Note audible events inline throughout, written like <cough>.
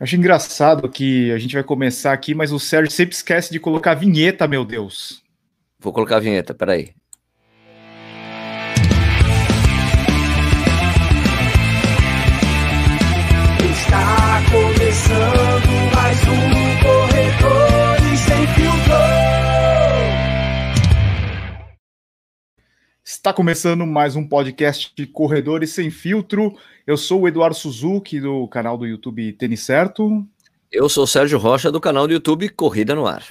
Acho engraçado que a gente vai começar aqui, mas o Sérgio sempre esquece de colocar vinheta, meu Deus. Vou colocar a vinheta, peraí. Está começando mais um podcast de Corredores Sem Filtro. Eu sou o Eduardo Suzuki, do canal do YouTube Tênis Certo. Eu sou o Sérgio Rocha, do canal do YouTube Corrida no Ar.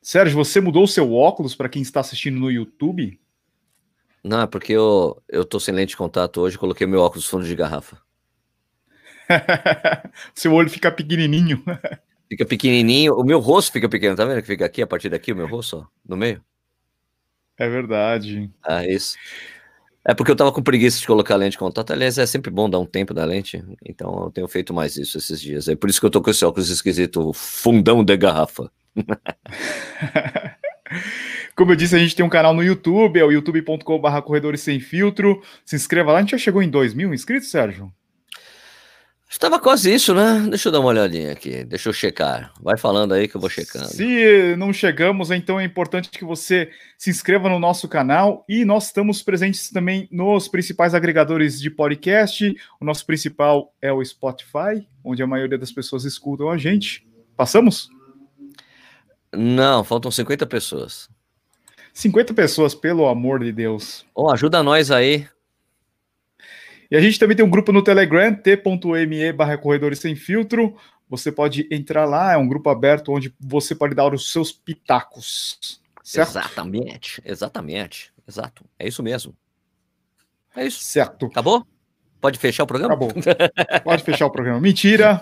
Sérgio, você mudou o seu óculos para quem está assistindo no YouTube? Não, é porque eu, eu tô sem lente de contato hoje, coloquei meu óculos fundo de garrafa. <laughs> seu olho fica pequenininho. <laughs> Fica pequenininho, o meu rosto fica pequeno, tá vendo que fica aqui, a partir daqui, o meu rosto, ó, no meio? É verdade. Ah, isso. É porque eu tava com preguiça de colocar lente de contato. Aliás, é sempre bom dar um tempo da lente. Então eu tenho feito mais isso esses dias. É por isso que eu tô com esse óculos esquisito, fundão de garrafa. <laughs> Como eu disse, a gente tem um canal no YouTube, é o youtube.com.br Corredores Sem Filtro. Se inscreva lá, a gente já chegou em 2 mil inscritos, Sérgio? Estava quase isso, né? Deixa eu dar uma olhadinha aqui, deixa eu checar. Vai falando aí que eu vou checando. Se não chegamos, então é importante que você se inscreva no nosso canal e nós estamos presentes também nos principais agregadores de podcast. O nosso principal é o Spotify, onde a maioria das pessoas escutam a gente. Passamos? Não, faltam 50 pessoas. 50 pessoas, pelo amor de Deus. Oh, ajuda nós aí. E a gente também tem um grupo no Telegram, t.me barra Corredores Sem Filtro. Você pode entrar lá, é um grupo aberto onde você pode dar os seus pitacos. Certo? Exatamente, exatamente, exato. É isso mesmo. É isso. Certo. Acabou? Pode fechar o programa? Acabou. <laughs> Pode fechar o programa. Mentira.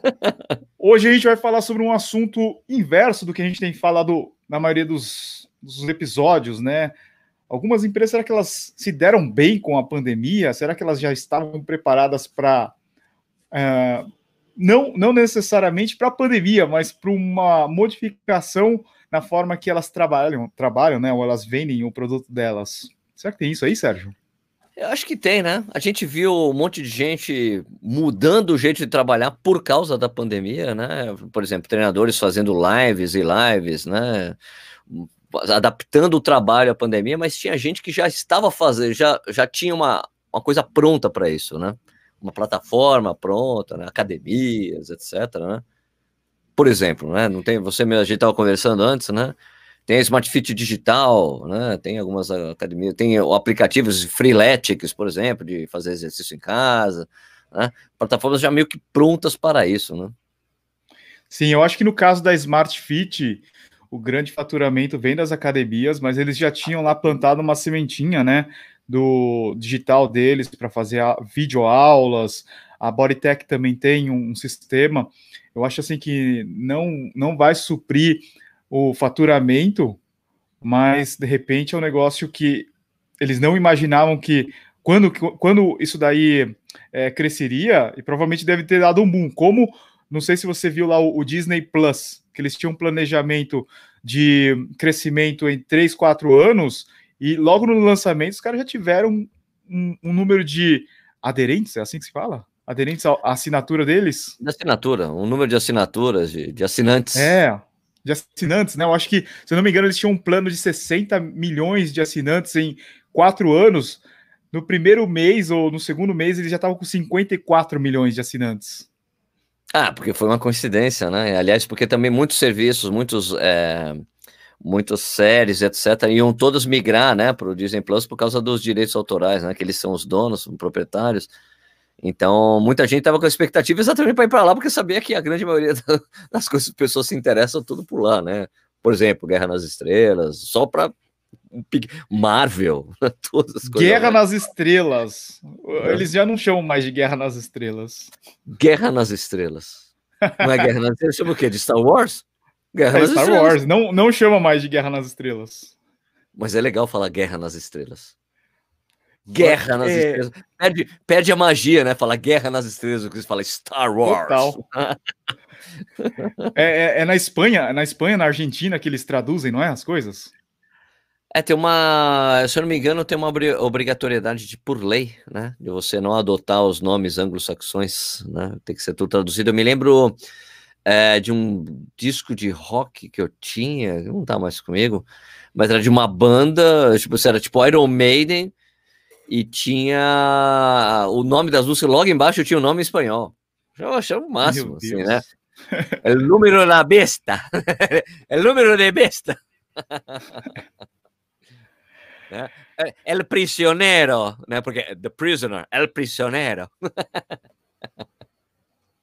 <laughs> Hoje a gente vai falar sobre um assunto inverso do que a gente tem falado na maioria dos, dos episódios, né? Algumas empresas, será que elas se deram bem com a pandemia? Será que elas já estavam preparadas para. Uh, não, não necessariamente para a pandemia, mas para uma modificação na forma que elas trabalham, trabalham, né? Ou elas vendem o produto delas. Será que tem isso aí, Sérgio? Eu acho que tem, né? A gente viu um monte de gente mudando o jeito de trabalhar por causa da pandemia, né? Por exemplo, treinadores fazendo lives e lives, né? Adaptando o trabalho à pandemia, mas tinha gente que já estava fazendo, já, já tinha uma, uma coisa pronta para isso, né? Uma plataforma pronta, né? academias, etc. Né? Por exemplo, né? Não tem, você mesmo, a gente estava conversando antes, né? Tem a Smart Fit Digital, né? Tem algumas academias, tem aplicativos Freeletics, por exemplo, de fazer exercício em casa, né? Plataformas já meio que prontas para isso, né? Sim, eu acho que no caso da Smart Fit, o grande faturamento vem das academias, mas eles já tinham lá plantado uma sementinha, né, do digital deles para fazer videoaulas. A Bodytech também tem um, um sistema. Eu acho assim que não não vai suprir o faturamento, mas de repente é um negócio que eles não imaginavam que quando, quando isso daí é, cresceria, e provavelmente deve ter dado um boom, como não sei se você viu lá o, o Disney Plus, que eles tinham um planejamento de crescimento em 3, 4 anos, e logo no lançamento os caras já tiveram um, um, número de aderentes, é assim que se fala? Aderentes à assinatura deles? De assinatura, um número de assinaturas, de, de assinantes. É, de assinantes, né? Eu acho que, se eu não me engano, eles tinham um plano de 60 milhões de assinantes em quatro anos. No primeiro mês ou no segundo mês, eles já estavam com 54 milhões de assinantes. Ah, porque foi uma coincidência, né? Aliás, porque também muitos serviços, muitos, é, muitas séries, etc., iam todas migrar, né, para o Disney Plus por causa dos direitos autorais, né? Que eles são os donos, os proprietários. Então, muita gente estava com expectativa exatamente para ir para lá, porque sabia que a grande maioria <laughs> das coisas pessoas se interessam tudo por lá, né? Por exemplo, Guerra nas Estrelas, só para Marvel, <laughs> todas as coisas. Guerra nas Estrelas. Eles já não chamam mais de Guerra nas Estrelas. Guerra nas Estrelas. Não é Guerra nas Estrelas, chama o quê? De Star Wars? Guerra é nas Star Estrelas. Wars, não, não chama mais de Guerra nas Estrelas. Mas é legal falar Guerra nas Estrelas. Guerra nas é... Estrelas. Perde, perde a magia, né? Falar Guerra nas Estrelas, que você fala Star Wars. Total. <laughs> é, é, é, na Espanha, na Espanha, na Argentina que eles traduzem, não é? As coisas? É, tem uma, se eu não me engano, tem uma obrigatoriedade de por lei, né? De você não adotar os nomes anglo-saxões, né? Tem que ser tudo traduzido. Eu me lembro é, de um disco de rock que eu tinha, não tá mais comigo, mas era de uma banda, tipo, era tipo Iron Maiden, e tinha o nome das músicas, logo embaixo tinha o nome em espanhol. Eu achei o máximo, assim, né? <laughs> El número da besta. <laughs> El número de besta. <laughs> né? El prisionero, né? Porque the prisoner, el prisionero.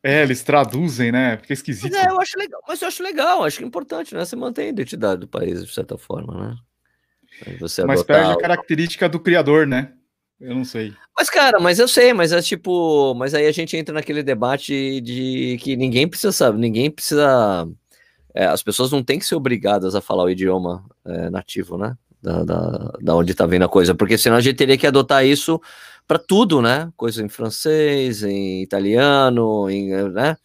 É, eles traduzem, né? Fica esquisito. Mas é, eu acho legal, mas eu acho legal, acho que é importante, né? Você mantém a identidade do país, de certa forma, né? Você mas perde a característica do criador, né? Eu não sei. Mas, cara, mas eu sei, mas é tipo. Mas aí a gente entra naquele debate de que ninguém precisa saber, ninguém precisa. É, as pessoas não têm que ser obrigadas a falar o idioma é, nativo, né? Da, da, da onde tá vindo a coisa, porque senão a gente teria que adotar isso para tudo, né? Coisa em francês, em italiano, em, né?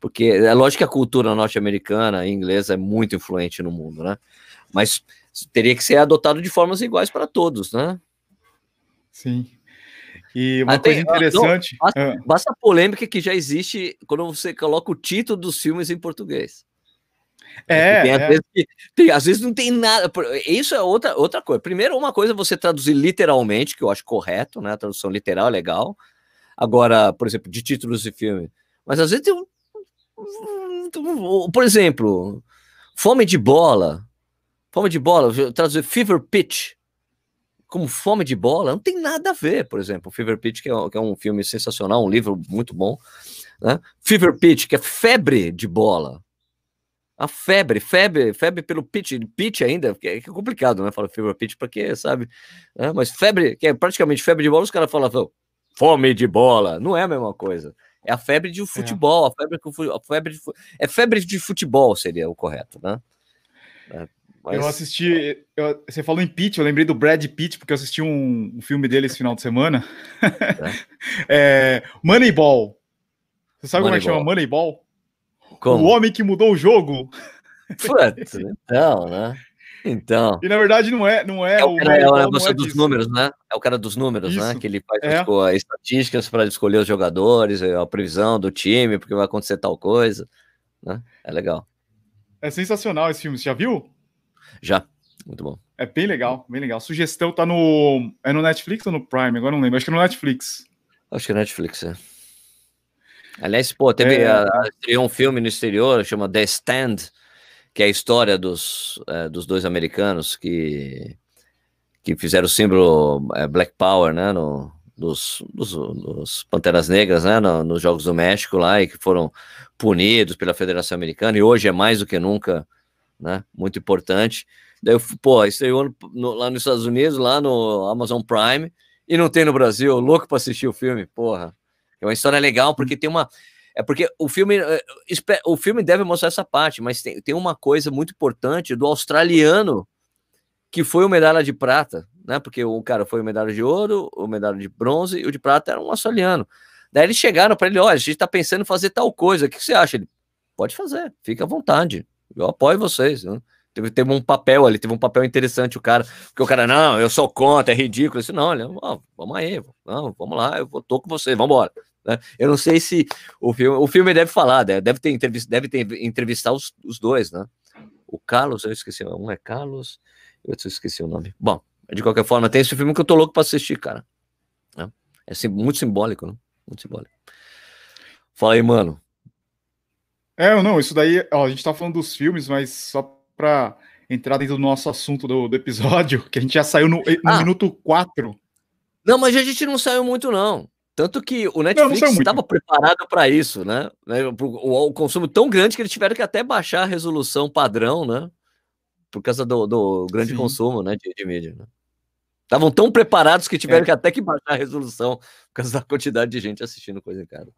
Porque é lógico que a cultura norte-americana e inglesa é muito influente no mundo, né? Mas teria que ser adotado de formas iguais para todos, né? Sim. E uma coisa interessante. Não, basta, ah. basta, a polêmica que já existe quando você coloca o título dos filmes em português. É, tem, às, é. Vezes, tem, às vezes não tem nada. Isso é outra, outra coisa. Primeiro, uma coisa é você traduzir literalmente, que eu acho correto, né? A tradução literal é legal. Agora, por exemplo, de títulos de filme. Mas às vezes tem um. Por exemplo, Fome de Bola. Fome de Bola, traduzir Fever Pitch como fome de bola, não tem nada a ver, por exemplo, Fever Pitch, que é, que é um filme sensacional, um livro muito bom, né? Fever Pitch, que é febre de bola. A febre, febre, febre pelo pitch, pitch ainda, que é complicado, né? Fala fever pitch, porque sabe, né? mas febre, que é praticamente febre de bola, os caras falam fome de bola, não é a mesma coisa. É a febre de é. futebol, é. a febre, a febre de, é febre de futebol seria o correto, né? É, mas... Eu assisti. Eu, você falou em Pitt, eu lembrei do Brad Pitt, porque eu assisti um, um filme dele esse final de semana. É. <laughs> é, Moneyball. Você sabe Moneyball. como é que chama Moneyball? Como? O homem que mudou o jogo. Putz, então, né? Então. E na verdade não é, não é, é o. Cara, é o negócio é dos números, né? É o cara dos números, né? Isso. né? Que ele faz é. as estatísticas para escolher os jogadores, a previsão do time, porque vai acontecer tal coisa. Né? É legal. É sensacional esse filme. Você já viu? Já. Muito bom. É bem legal, bem legal. Sugestão tá no. É no Netflix ou no Prime? Agora não lembro. Acho que é no Netflix. Acho que é Netflix, é. Aliás, pô, teve é... a, a, um filme no exterior, chama The Stand, que é a história dos, é, dos dois americanos que, que fizeram o símbolo é, Black Power, né, no, dos, dos, dos Panteras Negras, né, no, nos Jogos do México lá, e que foram punidos pela Federação Americana, e hoje é mais do que nunca né? Muito importante. Daí, eu, pô, estreou no, lá nos Estados Unidos, lá no Amazon Prime, e não tem no Brasil, louco para assistir o filme, porra. É uma história legal, porque tem uma. É porque o filme, eh, o filme deve mostrar essa parte, mas tem, tem uma coisa muito importante do australiano que foi o medalha de prata, né? Porque o cara foi o medalha de ouro, o medalha de bronze e o de prata era um australiano. Daí eles chegaram para ele: olha, a gente está pensando em fazer tal coisa, o que você acha? Ele pode fazer, fica à vontade. Eu apoio vocês. Né? Teve, teve um papel ali, teve um papel interessante o cara, porque o cara, não, eu sou contra, é ridículo. Eu disse, não, olha, vamos aí, não, vamos lá, eu tô com você, vamos embora. Né? Eu não sei se o filme, o filme deve falar, né? deve ter entrevista, deve ter entrevistar os, os dois, né? O Carlos, eu esqueci, um é Carlos, eu esqueci o nome. Bom, de qualquer forma, tem esse filme que eu tô louco para assistir, cara. Né? É muito simbólico, né? Muito simbólico. Fala aí, mano. É, não, isso daí, ó, a gente tá falando dos filmes, mas só para entrar dentro do nosso assunto do, do, episódio, <laughs> que a gente já saiu no, no ah. minuto 4. Não, mas a gente não saiu muito, não. Tanto que o Netflix estava preparado para isso, né? né o, o, consumo tão grande que eles tiveram que até baixar a resolução padrão, né? Por causa do, do grande Sim. consumo né, de, de mídia. Né? Estavam tão preparados que tiveram é. que até que baixar a resolução por causa da quantidade de gente assistindo coisa em casa.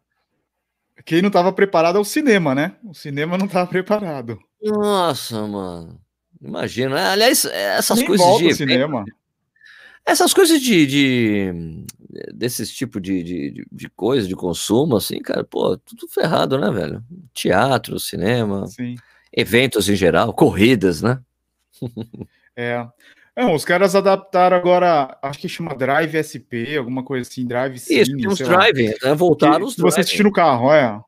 Quem não estava preparado é o cinema, né? O cinema não estava preparado. Nossa, mano. Imagina. Aliás, essas Nem coisas de. Cinema. Essas coisas de. de desses tipo de, de, de coisa, de consumo, assim, cara, pô, tudo ferrado, né, velho? Teatro, cinema, Sim. eventos em geral, corridas, né? <laughs> é. Não, os caras adaptaram agora, acho que chama Drive SP, alguma coisa assim, Drive Cine, Isso, tem os driving, né? Voltaram os driving. Você assistir no carro, é.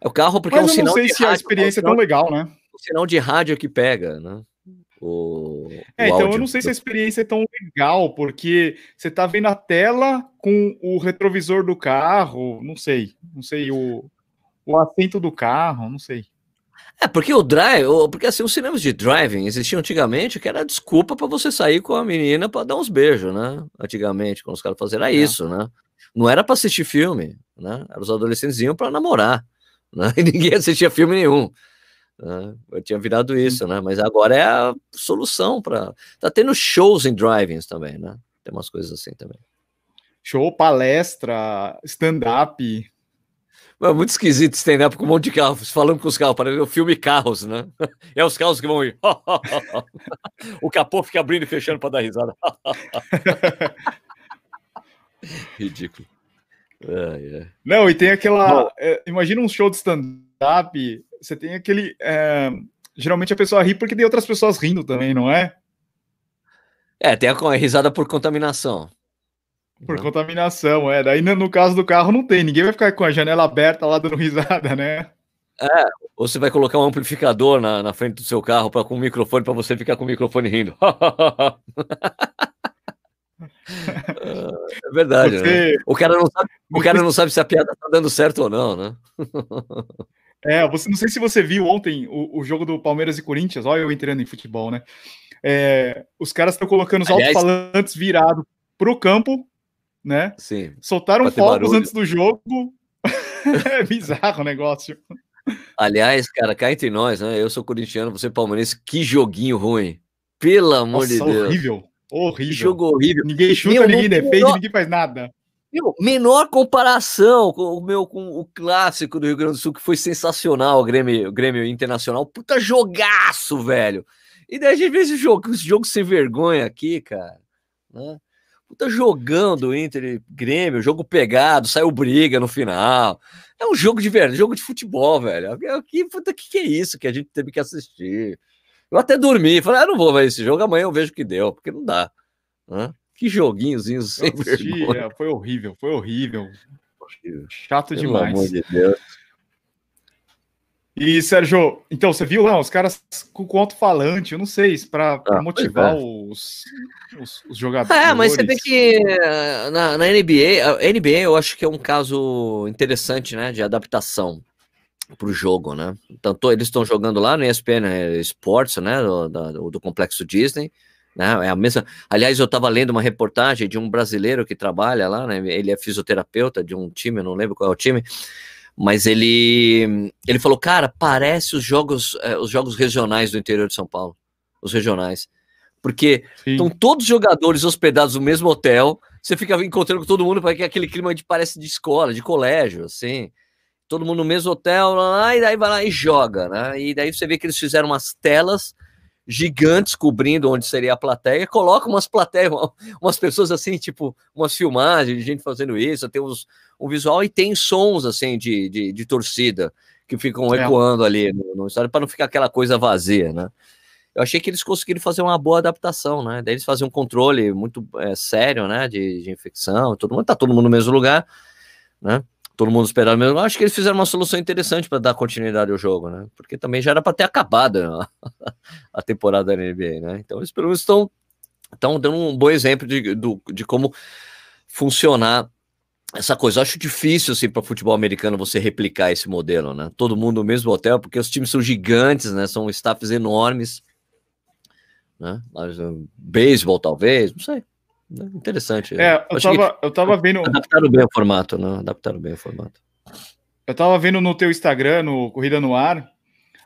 É o carro porque Mas é um sinal. Eu não sei se rádio, a experiência é tão legal, né? O sinal de rádio que pega, né? O, é, o então áudio. eu não sei se a experiência é tão legal, porque você tá vendo a tela com o retrovisor do carro, não sei, não sei, o, o assento do carro, não sei. É, porque o drive, porque assim, os cinemas de driving existiam antigamente, que era desculpa para você sair com a menina para dar uns beijos, né? Antigamente, quando os caras faziam, era é. isso, né? Não era para assistir filme, né? Os adolescentes iam para namorar, né? <laughs> E ninguém assistia filme nenhum. Né? Eu tinha virado isso, né? Mas agora é a solução para. Tá tendo shows em drivings também, né? Tem umas coisas assim também. Show, palestra, stand-up. É muito esquisito stand-up com um monte de carros, falando com os carros, parece o filme Carros, né? <laughs> É os carros que vão ir. <laughs> o capô fica abrindo e fechando para dar risada. <laughs> Ridículo. Não, e tem aquela. É, imagina um show de stand-up, você tem aquele. É, geralmente a pessoa ri porque tem outras pessoas rindo também, não é? É, tem a risada por contaminação. Por não. contaminação, é. Daí no caso do carro não tem, ninguém vai ficar com a janela aberta lá dando <laughs> risada, né? É, ou você vai colocar um amplificador na, na frente do seu carro com um microfone para você ficar com o microfone rindo. <laughs> é verdade, você... né? O cara, não sabe, o cara não sabe se a piada tá dando certo ou não, né? <laughs> é, você, não sei se você viu ontem o, o jogo do Palmeiras e Corinthians, olha eu entrando em futebol, né? É, os caras estão colocando os alto-falantes virados pro campo né? Sim. Soltaram fogos antes do jogo. <laughs> é bizarro o negócio. Aliás, cara, cá entre nós, né? Eu sou corintiano, você é palmeirense, que joguinho ruim. Pelo amor Nossa, de Deus. horrível. Horrível. Que jogo horrível. Ninguém chuta, meu, ninguém defende, ninguém faz nada. Meu, menor comparação com o meu com o clássico do Rio Grande do Sul, que foi sensacional, o Grêmio, o Grêmio Internacional. Puta jogaço, velho. E daí a gente vê esse jogo, esse jogo sem vergonha aqui, cara. Né? Puta jogando Inter Grêmio, jogo pegado, saiu briga no final. É um jogo de verdade, jogo de futebol, velho. Que, puta, que, que é isso que a gente teve que assistir? Eu até dormi, falei, ah, não vou ver esse jogo, amanhã eu vejo o que deu, porque não dá. Hã? Que joguinhos sem assisti, é, Foi horrível, foi horrível. Chato Pelo demais. Amor de Deus. E, Sérgio, então, você viu lá os caras com o alto-falante, eu não sei, para ah, motivar é. os, os, os, jogadores. É, mas você tem que. Na, na NBA, a NBA eu acho que é um caso interessante, né, de adaptação para o jogo, né? Tanto eles estão jogando lá no ESPN né, Sports, né, do, do, do complexo Disney. Né, é a mesma. Aliás, eu estava lendo uma reportagem de um brasileiro que trabalha lá, né? Ele é fisioterapeuta de um time, eu não lembro qual é o time mas ele ele falou, cara, parece os jogos eh, os jogos regionais do interior de São Paulo, os regionais, porque Sim. estão todos os jogadores hospedados no mesmo hotel, você fica encontrando com todo mundo, porque aquele clima de parece de escola, de colégio, assim, todo mundo no mesmo hotel, lá, e daí vai lá e joga, né? E daí você vê que eles fizeram umas telas gigantes cobrindo onde seria a plateia, coloca umas plateias, <laughs> umas pessoas assim, tipo, umas filmagens de gente fazendo isso, tem uns, um visual e tem sons assim de, de, de torcida que ficam é. ecoando ali no, no estádio para não ficar aquela coisa vazia, né? Eu achei que eles conseguiram fazer uma boa adaptação, né? Daí eles faziam um controle muito é, sério, né? De, de infecção, todo mundo tá todo mundo no mesmo lugar, né? Todo mundo esperando mesmo. Acho que eles fizeram uma solução interessante para dar continuidade ao jogo, né? Porque também já era para ter acabado a, <laughs> a, temporada da NBA, né? Então eles pelo menos estão, estão dando um bom exemplo de, do, de como funcionar essa coisa. Eu acho difícil assim para futebol americano você replicar esse modelo, né? Todo mundo no mesmo hotel, porque os times são gigantes, né? São staffs enormes, né? Beisebol talvez, não sei. Interessante. É, eu tava, eu tava vendo. Adaptaram bem o formato, né? Adaptaram bem o formato. Eu tava vendo no teu Instagram, no Corrida no Ar,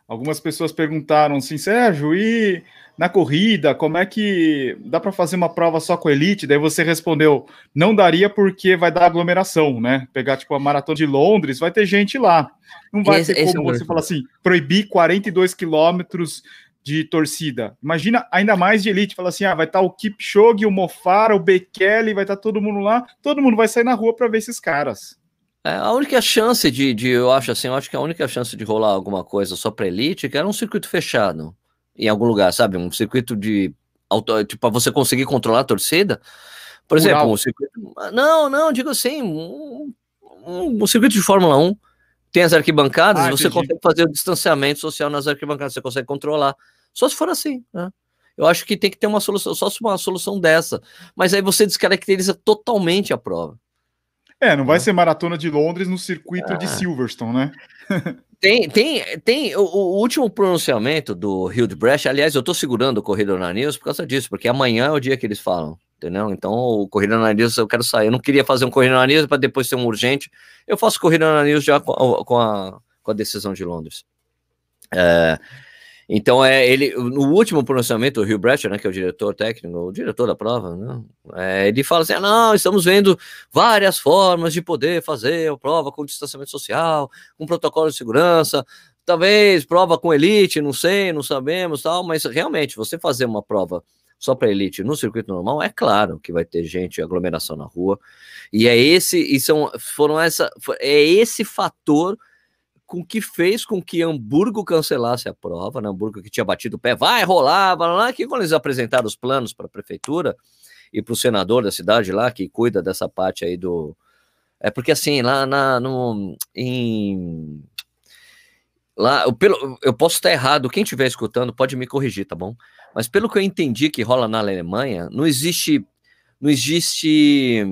algumas pessoas perguntaram assim, Sérgio, e na corrida, como é que dá para fazer uma prova só com elite? Daí você respondeu, não daria porque vai dar aglomeração, né? Pegar tipo a maratona de Londres, vai ter gente lá. Não vai esse, ter como é você falar assim, proibir 42 quilômetros de torcida. Imagina ainda mais de elite, fala assim: ah, vai estar tá o Kipchoge, o Mofara, o Bekele, vai estar tá todo mundo lá, todo mundo vai sair na rua para ver esses caras. É, a única chance de, de, eu acho assim, eu acho que a única chance de rolar alguma coisa só para elite é que era um circuito fechado em algum lugar, sabe? Um circuito de tipo, para você conseguir controlar a torcida. Por exemplo, um circuito. Não, não, digo assim, um, um, um, circuito de Fórmula 1 tem as arquibancadas, ah, você consegue fazer o distanciamento social nas arquibancadas, você consegue controlar. Só se for assim, né? Eu acho que tem que ter uma solução, só se uma solução dessa. Mas aí você descaracteriza totalmente a prova. É, não vai ser maratona de Londres no circuito ah. de Silverstone, né? <laughs> tem, tem, tem o, o, último pronunciamento do Hildebrecht. Aliás, eu tô segurando o Corrida na News por causa disso, porque amanhã é o dia que eles falam, entendeu? Então, o Corrida na News eu quero sair. Eu não queria fazer um Corrida na News para depois ser um urgente. Eu faço Corrida na News já com a, com a, com a decisão de Londres. É, então, é ele, no último pronunciamento, o Rio Bratcher, né, que é o diretor técnico, o diretor da prova, né, é, ele fala assim: ah, não, estamos vendo várias formas de poder fazer a prova com distanciamento social, com protocolo de segurança, talvez prova com elite, não sei, não sabemos, tal, mas realmente, você fazer uma prova só para elite no circuito normal, é claro que vai ter gente, aglomeração na rua, e é esse, e são, foram essa, é esse fator com que fez com que Hamburgo cancelasse a prova, né? Hamburgo que tinha batido o pé, vai rolar, vai lá, que quando eles apresentaram os planos para a prefeitura e para o senador da cidade lá, que cuida dessa parte aí do... É porque assim, lá na, no, em... Lá, eu, pelo, eu posso estar errado, quem estiver escutando pode me corrigir, tá bom? Mas pelo que eu entendi que rola na Alemanha, não existe, não existe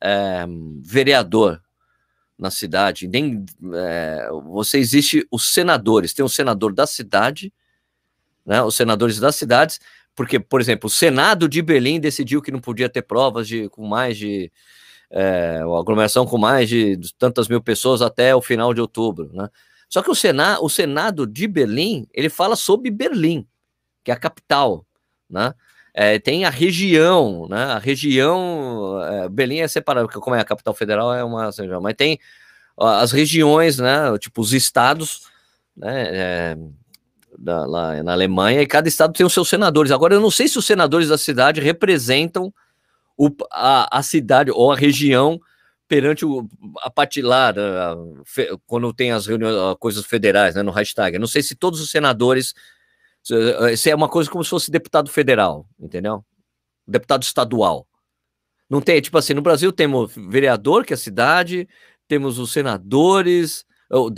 é, vereador na cidade, nem é, você existe os senadores, tem o senador da cidade, né, os senadores das cidades, porque, por exemplo, o Senado de Berlim decidiu que não podia ter provas de com mais de é, aglomeração com mais de tantas mil pessoas até o final de outubro, né? Só que o Senado, o Senado de Berlim, ele fala sobre Berlim, que é a capital, né? É, tem a região, né? A região, é, Berlim é separado, porque como é a capital federal, é uma, mas tem as regiões, né? Tipo os estados, né? É, da, lá na Alemanha, e cada estado tem os seus senadores. Agora, eu não sei se os senadores da cidade representam o, a, a cidade ou a região perante o, a patilar, quando tem as reuniões, coisas federais, né, no hashtag. Eu não sei se todos os senadores isso é uma coisa como se fosse deputado federal, entendeu? Deputado estadual. Não tem, tipo assim, no Brasil temos vereador, que é a cidade, temos os senadores, o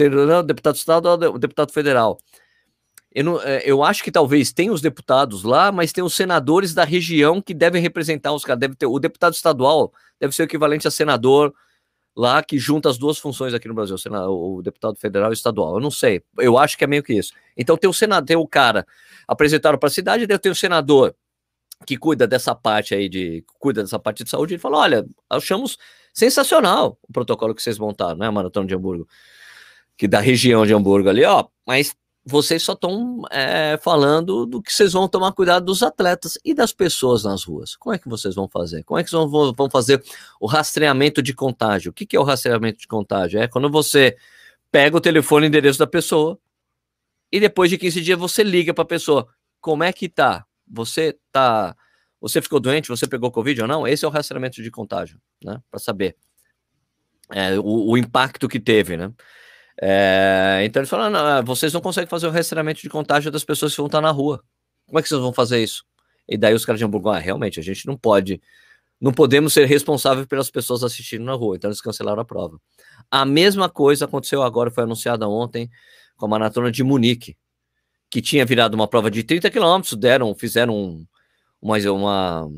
deputado estadual, o deputado federal. Eu, não, é, eu acho que talvez tenha os deputados lá, mas tem os senadores da região que devem representar os caras. Deve ter, o deputado estadual deve ser o equivalente a senador lá que junta as duas funções aqui no Brasil, o, deputado federal e estadual. Eu não sei, eu acho que é meio que isso. Então tem o senador, tem o cara apresentado para a cidade, daí tem o senador que cuida dessa parte aí de cuida dessa parte de saúde, ele fala: olha, achamos sensacional o protocolo que vocês montaram, né, Maratona de Hamburgo, que da região de Hamburgo ali, ó, mas vocês só estão é, falando do que vocês vão tomar cuidado dos atletas e das pessoas nas ruas. Como é que vocês vão fazer? Como é que vocês vão, fazer o rastreamento de contágio? O que, que é o rastreamento de contágio? É quando você pega o telefone e endereço da pessoa e depois de 15 dias você liga para a pessoa. Como é que tá? Você tá. Você ficou doente? Você pegou Covid ou não? Esse é o rastreamento de contágio, né? Para saber é, o, o impacto que teve, né? É, então eles falaram: não, ah, vocês não conseguem fazer o rastreamento de contágio das pessoas que vão estar na rua. Como é que vocês vão fazer isso? E daí os caras de Hamburgo, ah, realmente, a gente não pode, não podemos ser responsáveis pelas pessoas assistindo na rua, então eles cancelaram a prova. A mesma coisa aconteceu agora, foi anunciada ontem com a maratona de Munique, que tinha virado uma prova de 30 quilômetros, deram, fizeram um, uma, uma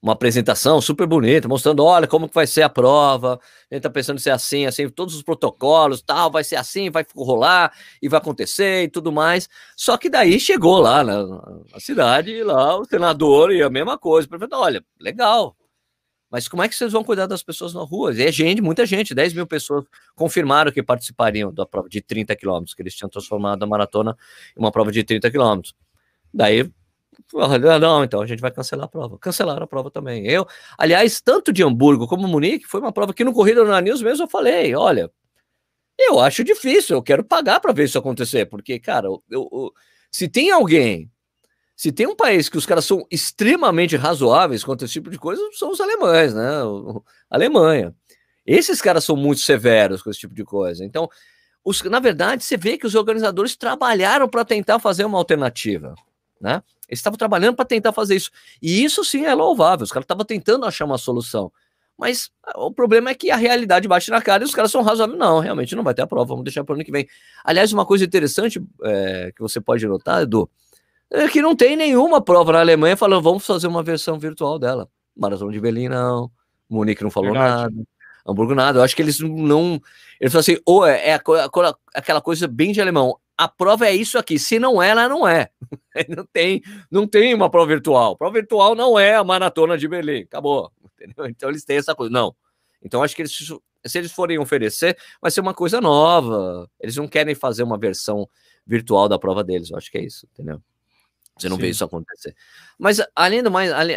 uma apresentação super bonita, mostrando, olha, como que vai ser a prova, a gente tá pensando ser assim, assim, todos os protocolos, tal, vai ser assim, vai rolar, e vai acontecer, e tudo mais, só que daí chegou lá na, na cidade, e lá o senador, e a mesma coisa, prefeito, olha, legal, mas como é que vocês vão cuidar das pessoas na rua? É gente, muita gente, 10 mil pessoas confirmaram que participariam da prova de 30 quilômetros, que eles tinham transformado a maratona em uma prova de 30 quilômetros. Daí não, então a gente vai cancelar a prova. Cancelaram a prova também. Eu, aliás, tanto de Hamburgo como Munique, foi uma prova que no Corrida na News mesmo eu falei: olha, eu acho difícil, eu quero pagar para ver isso acontecer, porque, cara, eu, eu, se tem alguém, se tem um país que os caras são extremamente razoáveis quanto esse tipo de coisa, são os alemães, né? O, Alemanha. Esses caras são muito severos com esse tipo de coisa. Então, os, na verdade, você vê que os organizadores trabalharam para tentar fazer uma alternativa, né? Eles estavam trabalhando para tentar fazer isso. E isso sim é louvável. Os caras estavam tentando achar uma solução. Mas ah, o problema é que a realidade bate na cara e os caras são razoáveis. Não, realmente não vai ter a prova, vamos deixar para o ano que vem. Aliás, uma coisa interessante é, que você pode notar, Edu, é que não tem nenhuma prova na Alemanha falando vamos fazer uma versão virtual dela. Maratona de Berlim, não. Munique não falou Verdade. nada. Hamburgo nada. Eu acho que eles não. Eles falam assim, ou é, é aquela coisa bem de alemão. A prova é isso aqui. Se não é, ela não é. <laughs> não tem, não tem uma prova virtual. Prova virtual não é a maratona de Berlim. Acabou. <laughs> Entendeu? Então eles têm essa coisa. Não. Então acho que eles, se eles forem oferecer, vai ser uma coisa nova. Eles não querem fazer uma versão virtual da prova deles. Eu acho que é isso, entendeu? Você não Sim. vê isso acontecer. Mas além do mais, além,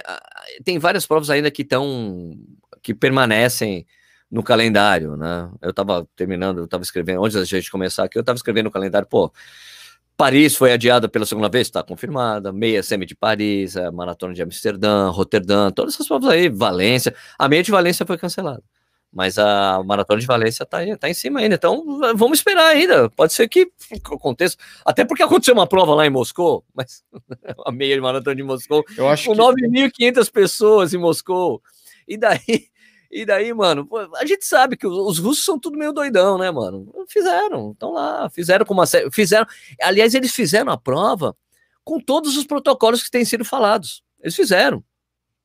tem várias provas ainda que estão que permanecem no calendário, né? Eu estava terminando, eu estava escrevendo, antes da gente começar aqui, eu estava escrevendo no calendário, pô, Paris foi adiada pela segunda vez, está confirmada, meia semi de Paris, a maratona de Amsterdã, Roterdã, todas essas provas aí, Valência, a meia de Valência foi cancelada, mas a maratona de Valência está tá em cima ainda, então vamos esperar ainda, pode ser que aconteça, até porque aconteceu uma prova lá em Moscou, mas <laughs> a meia de maratona de Moscou, eu acho com que... 9.500 pessoas em Moscou, e daí e daí, mano, a gente sabe que os russos são tudo meio doidão, né, mano? Fizeram, estão lá, fizeram com uma série. Fizeram. Aliás, eles fizeram a prova com todos os protocolos que têm sido falados. Eles fizeram,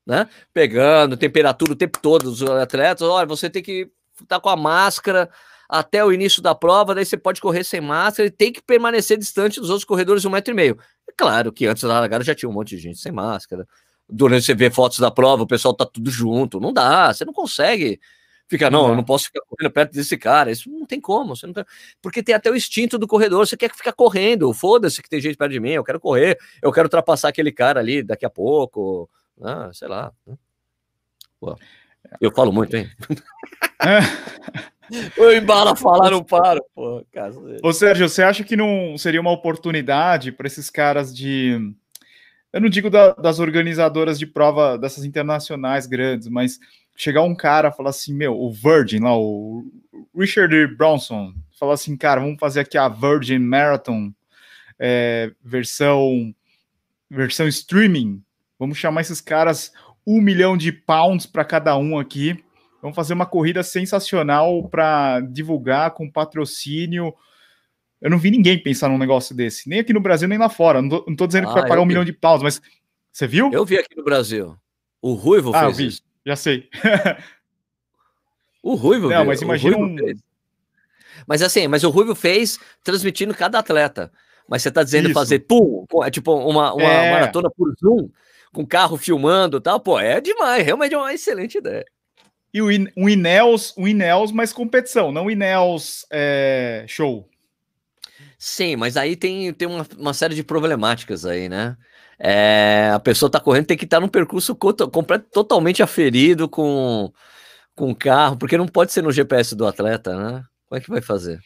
né? Pegando temperatura o tempo todo dos atletas. Olha, você tem que estar tá com a máscara até o início da prova, daí você pode correr sem máscara e tem que permanecer distante dos outros corredores um metro e meio. É claro que antes da largada já tinha um monte de gente sem máscara, durante você vê fotos da prova, o pessoal tá tudo junto. Não dá, você não consegue ficar, não, eu não posso ficar correndo perto desse cara. Isso não tem como. Você não tem... Porque tem até o instinto do corredor, você quer ficar correndo. Foda-se que tem gente perto de mim, eu quero correr, eu quero ultrapassar aquele cara ali daqui a pouco. Ah, sei lá. Pô, eu falo muito, hein? <laughs> Eu embalo a falar, não paro, pô. Ô, Sérgio, você acha que não seria uma oportunidade para esses caras de eu não digo da, das organizadoras de prova dessas internacionais grandes, mas chegar um cara falar assim, meu, o Virgin lá, o Richard Bronson, falar assim, cara, vamos fazer aqui a Virgin Marathon é, versão versão streaming. Vamos chamar esses caras um milhão de pounds para cada um aqui. Vamos fazer uma corrida sensacional para divulgar com patrocínio eu não vi ninguém pensar num negócio desse, nem aqui no Brasil, nem lá fora. Não tô, não tô dizendo ah, que vai pagar um vi. milhão de paus, mas você viu? Eu vi aqui no Brasil. O Ruivo ah, fez isso. Já sei. o Ruivo Não, mas imagina um... Mas assim, mas o Ruivo fez transmitindo cada atleta. Mas você tá dizendo isso. fazer pum, é tipo uma, uma é. maratona por Zoom, com carro filmando e tal, pô, é demais, realmente é uma excelente ideia. E o Inels, um Inels mais competição, não Inels é, show. Sim, mas aí tem, tem uma, uma série de problemáticas aí, né? É, a pessoa está correndo tem que estar tá num percurso completo, totalmente aferido com, com o carro, porque não pode ser no GPS do atleta, né? Como é que vai fazer?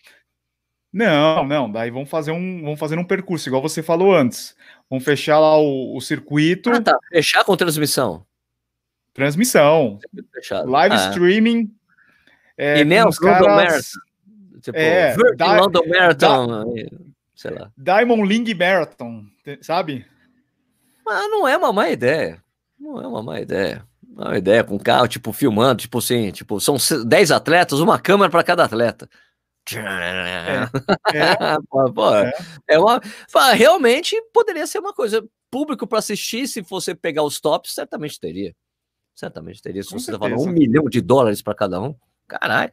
Não, não, daí vamos fazer um, vamos fazer um percurso, igual você falou antes. Vamos fechar lá o, o circuito. Ah, tá. Fechar com transmissão. Transmissão. Live ah. streaming. É, e Nelson caras... Tipo, é, Virgin London Marathon, sei lá. Diamond League Marathon, sabe? Mas não é uma má ideia. Não é uma má ideia. Não é uma ideia com carro, tipo, filmando, tipo assim, tipo, são 10 atletas, uma câmera para cada atleta. É, é, <laughs> pô, pô, é. é uma, realmente poderia ser uma coisa público para assistir se você pegar os tops, certamente teria. Certamente teria. Se Com você tá falando um milhão de dólares para cada um, caralho.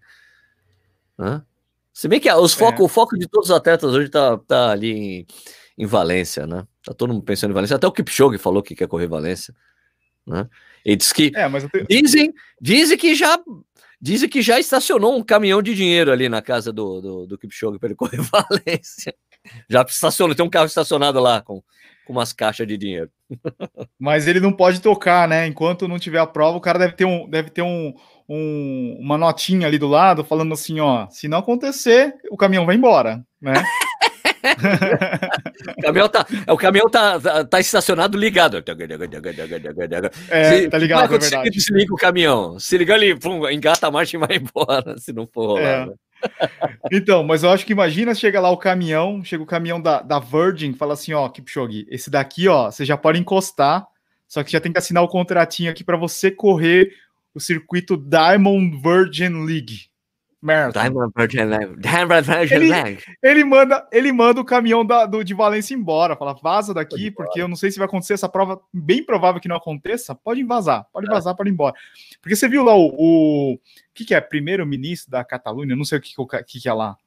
Hã? Se bem que os foco, é. o foco de todos os atletas hoje tá, tá ali em, em Valência, né? Tá todo mundo pensando em Valência. Até o Kipchoge falou que quer correr Valência, né? Ele diz que é, tenho... dizem, dizem que já dizem que já estacionou um caminhão de dinheiro ali na casa do, do, do Kipchoge para ele <laughs> correr Valência. Já estacionou, tem um carro estacionado lá com, com umas caixas de dinheiro. Mas ele não pode tocar, né? Enquanto não tiver a prova, o cara deve ter um, deve ter um, um, uma notinha ali do lado falando assim, ó, se não acontecer, o caminhão vai embora, né? <laughs> o caminhão tá, o caminhão tá, tá, tá estacionado ligado. É, se, tá ligado, é verdade. Desliga o caminhão. Se ligar ali, pum, engata a marcha e vai <laughs> embora, se não for rolar. É. Né? <laughs> Então, mas eu acho que imagina, chega lá o caminhão, chega o caminhão da, da Virgin, fala assim, ó, Kipchoge, esse daqui, ó, você já pode encostar, só que já tem que assinar o contratinho aqui para você correr o circuito Diamond Virgin League. Marathon. Diamond Virgin League. Diamond Virgin ele, League. Ele manda, ele manda o caminhão da, do, de Valência embora, fala, vaza daqui, porque eu não sei se vai acontecer essa prova, bem provável que não aconteça, pode vazar, pode é. vazar, pode ir embora. Porque você viu lá o, o que, que é, primeiro-ministro da Catalunha, não sei o que, que, que é lá.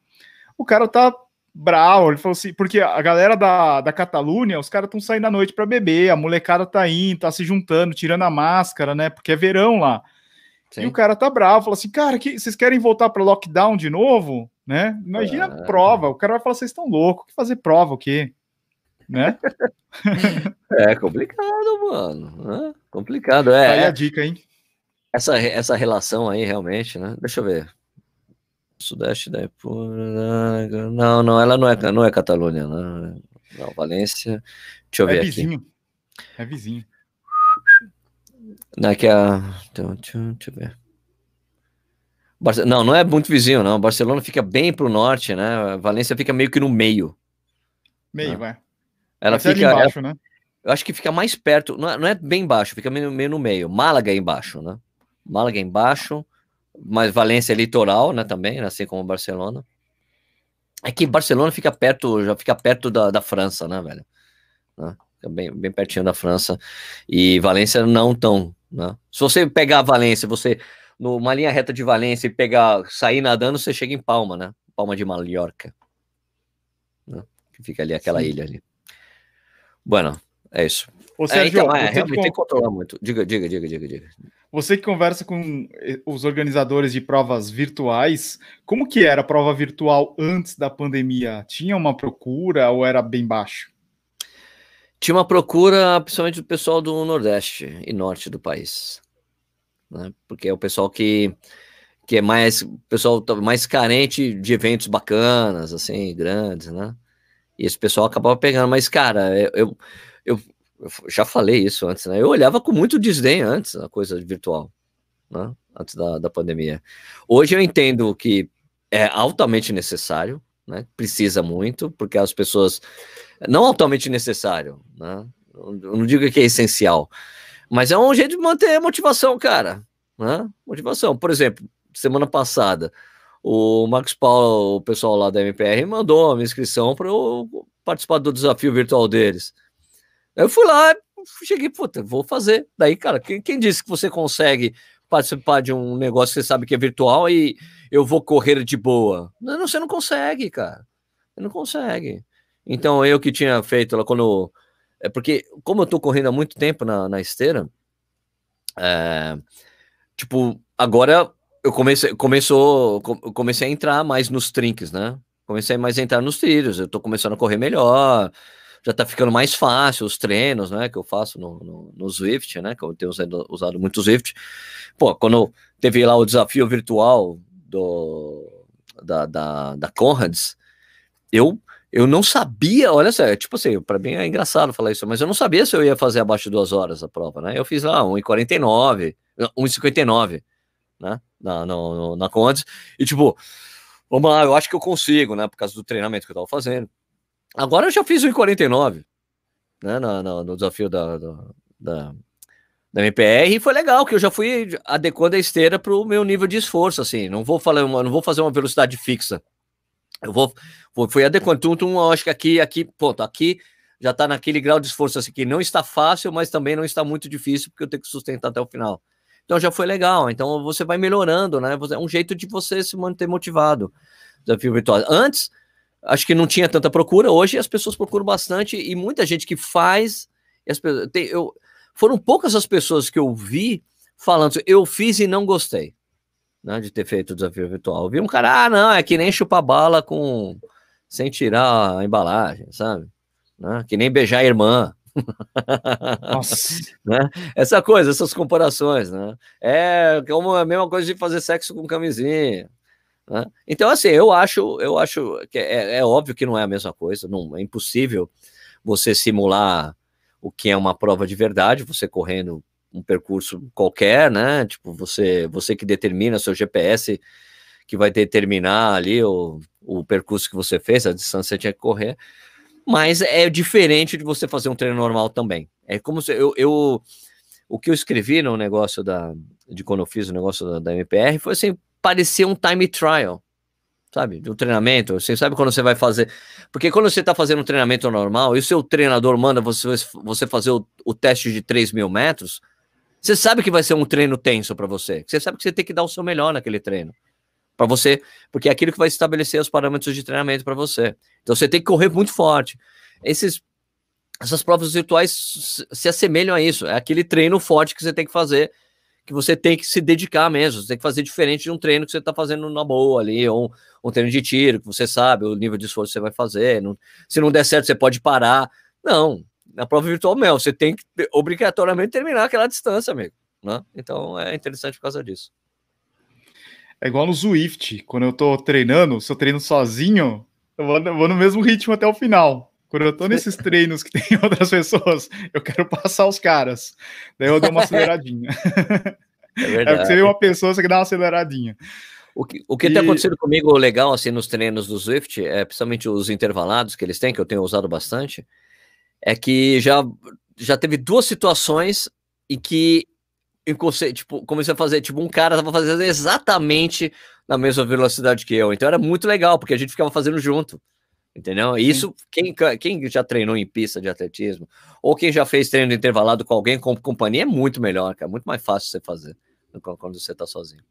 O cara tá bravo, ele falou assim, porque a galera da, da Catalunha, os caras estão saindo à noite para beber, a molecada tá indo, tá se juntando, tirando a máscara, né? Porque é verão lá. Sim. E o cara tá bravo, fala assim, cara, que, vocês querem voltar para lockdown de novo? Né? Imagina a prova, o cara vai falar, vocês estão loucos, que fazer prova o quê? Né? <laughs> é complicado, mano. Né? Complicado, é. Aí a dica, hein? Essa, essa relação aí, realmente, né? Deixa eu ver. Sudeste da Não, não, ela não é, não é Catalunha, não. Não, Valência. Deixa eu é ver vizinho. aqui. É vizinho. Daqui a. Então, deixa, deixa eu ver. Não, não é muito vizinho, não. Barcelona fica bem para o norte, né? Valência fica meio que no meio. Meio, né? Ela Mas fica. É embaixo, ela... né? Eu acho que fica mais perto. Não é, não é bem embaixo, fica meio, meio no meio. Málaga é embaixo, né? Málaga é embaixo, mas Valência é litoral, né? Também, assim como Barcelona. É que Barcelona fica perto, já fica perto da, da França, né, velho? Né? bem, bem pertinho da França. E Valência não tão, né? Se você pegar Valência, você numa linha reta de Valência e pegar, sair nadando, você chega em Palma, né? Palma de Mallorca. Né? Que fica ali aquela Sim. ilha ali. Bueno, é isso. Ô, Sérgio, é, então, é, realmente tem que controlar muito. Diga, diga, diga, diga, diga. Você que conversa com eh, os organizadores de provas virtuais, como que era a prova virtual antes da pandemia? Tinha uma procura ou era bem baixo? Tinha uma procura, principalmente do pessoal do Nordeste e Norte do país, né? Porque é o pessoal que, que é mais, pessoal mais carente de eventos bacanas, assim, grandes, né? E esse pessoal acabava pegando, mas, cara, eu, eu, eu, eu já falei isso antes, né? Eu olhava com muito desdém antes a coisa virtual, né? Antes da, da pandemia. Hoje eu entendo que é altamente necessário, né? Precisa muito, porque as pessoas não altamente necessário, né? Eu não digo que é essencial, mas é um jeito de manter a motivação, cara, né? Motivação. Por exemplo, semana passada, o Marcos Paulo, o pessoal lá da MPR, mandou uma inscrição para eu participar do desafio virtual deles. Eu fui lá, cheguei, puta, vou fazer. Daí, cara, quem, quem disse que você consegue participar de um negócio que você sabe que é virtual e eu vou correr de boa? Não, você não consegue, cara. Você não consegue. Então, eu que tinha feito lá quando. É porque, como eu tô correndo há muito tempo na, na esteira, é, tipo, agora eu comecei, começou, comecei a entrar mais nos trinques, né? Comecei mais a entrar nos trilhos, eu tô começando a correr melhor, já tá ficando mais fácil os treinos, né? Que eu faço no, no, no Swift, né? Que eu tenho usado, usado muito o Swift. Pô, quando teve lá o desafio virtual do, da, da, da Conrads, eu eu não sabia, olha só, tipo assim, para mim é engraçado falar isso, mas eu não sabia se eu ia fazer abaixo de duas horas a prova, né? Eu fiz lá 1,49, 1,59, né? Na, no, na Condes, e tipo, vamos lá, eu acho que eu consigo, né? Por causa do treinamento que eu tava fazendo. Agora eu já fiz 1,49, né? Na, na, no desafio da, da, da, MPR, e foi legal, que eu já fui adequando a esteira para o meu nível de esforço, assim, não vou falar, não vou fazer uma velocidade fixa, eu vou, vou fui adequando. Tum, tum, acho que aqui, aqui, ponto, aqui já está naquele grau de esforço assim, que não está fácil, mas também não está muito difícil, porque eu tenho que sustentar até o final. Então já foi legal. Então você vai melhorando, né? É um jeito de você se manter motivado. Desafio virtual. Antes, acho que não tinha tanta procura. Hoje as pessoas procuram bastante e muita gente que faz. Pessoas, tem, eu, foram poucas as pessoas que eu vi falando, eu fiz e não gostei né, de ter feito o desafio virtual. Eu vi um cara, ah, não, é que nem chupar bala com sem tirar a embalagem, sabe? Né? Que nem beijar a irmã. <laughs> né? Essa coisa, essas comparações, né? É como a mesma coisa de fazer sexo com camisinha. Né? Então, assim, eu acho, eu acho que é, é óbvio que não é a mesma coisa, não é impossível você simular o que é uma prova de verdade, você correndo um percurso qualquer, né? Tipo, você, você que determina seu GPS, que vai determinar ali o, o percurso que você fez, a distância que tinha que correr, mas é diferente de você fazer um treino normal também. É como se eu, eu o que eu escrevi no negócio da de quando eu fiz o negócio da, da MPR foi assim, parecia um time trial, sabe? De um treinamento. Você sabe quando você vai fazer. Porque quando você está fazendo um treinamento normal e o seu treinador manda você, você fazer o, o teste de 3 mil metros, você sabe que vai ser um treino tenso para você. Você sabe que você tem que dar o seu melhor naquele treino. Para você, porque é aquilo que vai estabelecer os parâmetros de treinamento para você. Então você tem que correr muito forte. Esses, essas provas virtuais se assemelham a isso. É aquele treino forte que você tem que fazer que você tem que se dedicar mesmo, você tem que fazer diferente de um treino que você está fazendo na boa ali, ou um, um, treino de tiro, que você sabe o nível de esforço que você vai fazer. Não, se não der certo, você pode parar. Não, na prova virtual, meu, você tem que obrigatoriamente terminar aquela distância, amigo. Né? Então é interessante por causa disso. É igual no Zwift, quando eu tô treinando, se eu treino sozinho, eu vou, eu vou no mesmo ritmo até o final. Quando eu tô nesses <laughs> treinos que tem outras pessoas, eu quero passar os caras. Daí eu dou uma aceleradinha. <laughs> É verdade. É você vê uma pessoa, você quer dar uma aceleradinha. O que, o que e... tem acontecido comigo legal assim nos treinos do Swift, é, principalmente os intervalados que eles têm, que eu tenho usado bastante, é que já, já teve duas situações em que tipo, comecei a fazer, tipo, um cara tava fazendo exatamente na mesma velocidade que eu. Então era muito legal, porque a gente ficava fazendo junto. Entendeu? Isso, quem, quem já treinou em pista de atletismo, ou quem já fez treino intervalado com alguém, com companhia, é muito melhor, cara. Muito mais fácil você fazer quando você tá sozinho.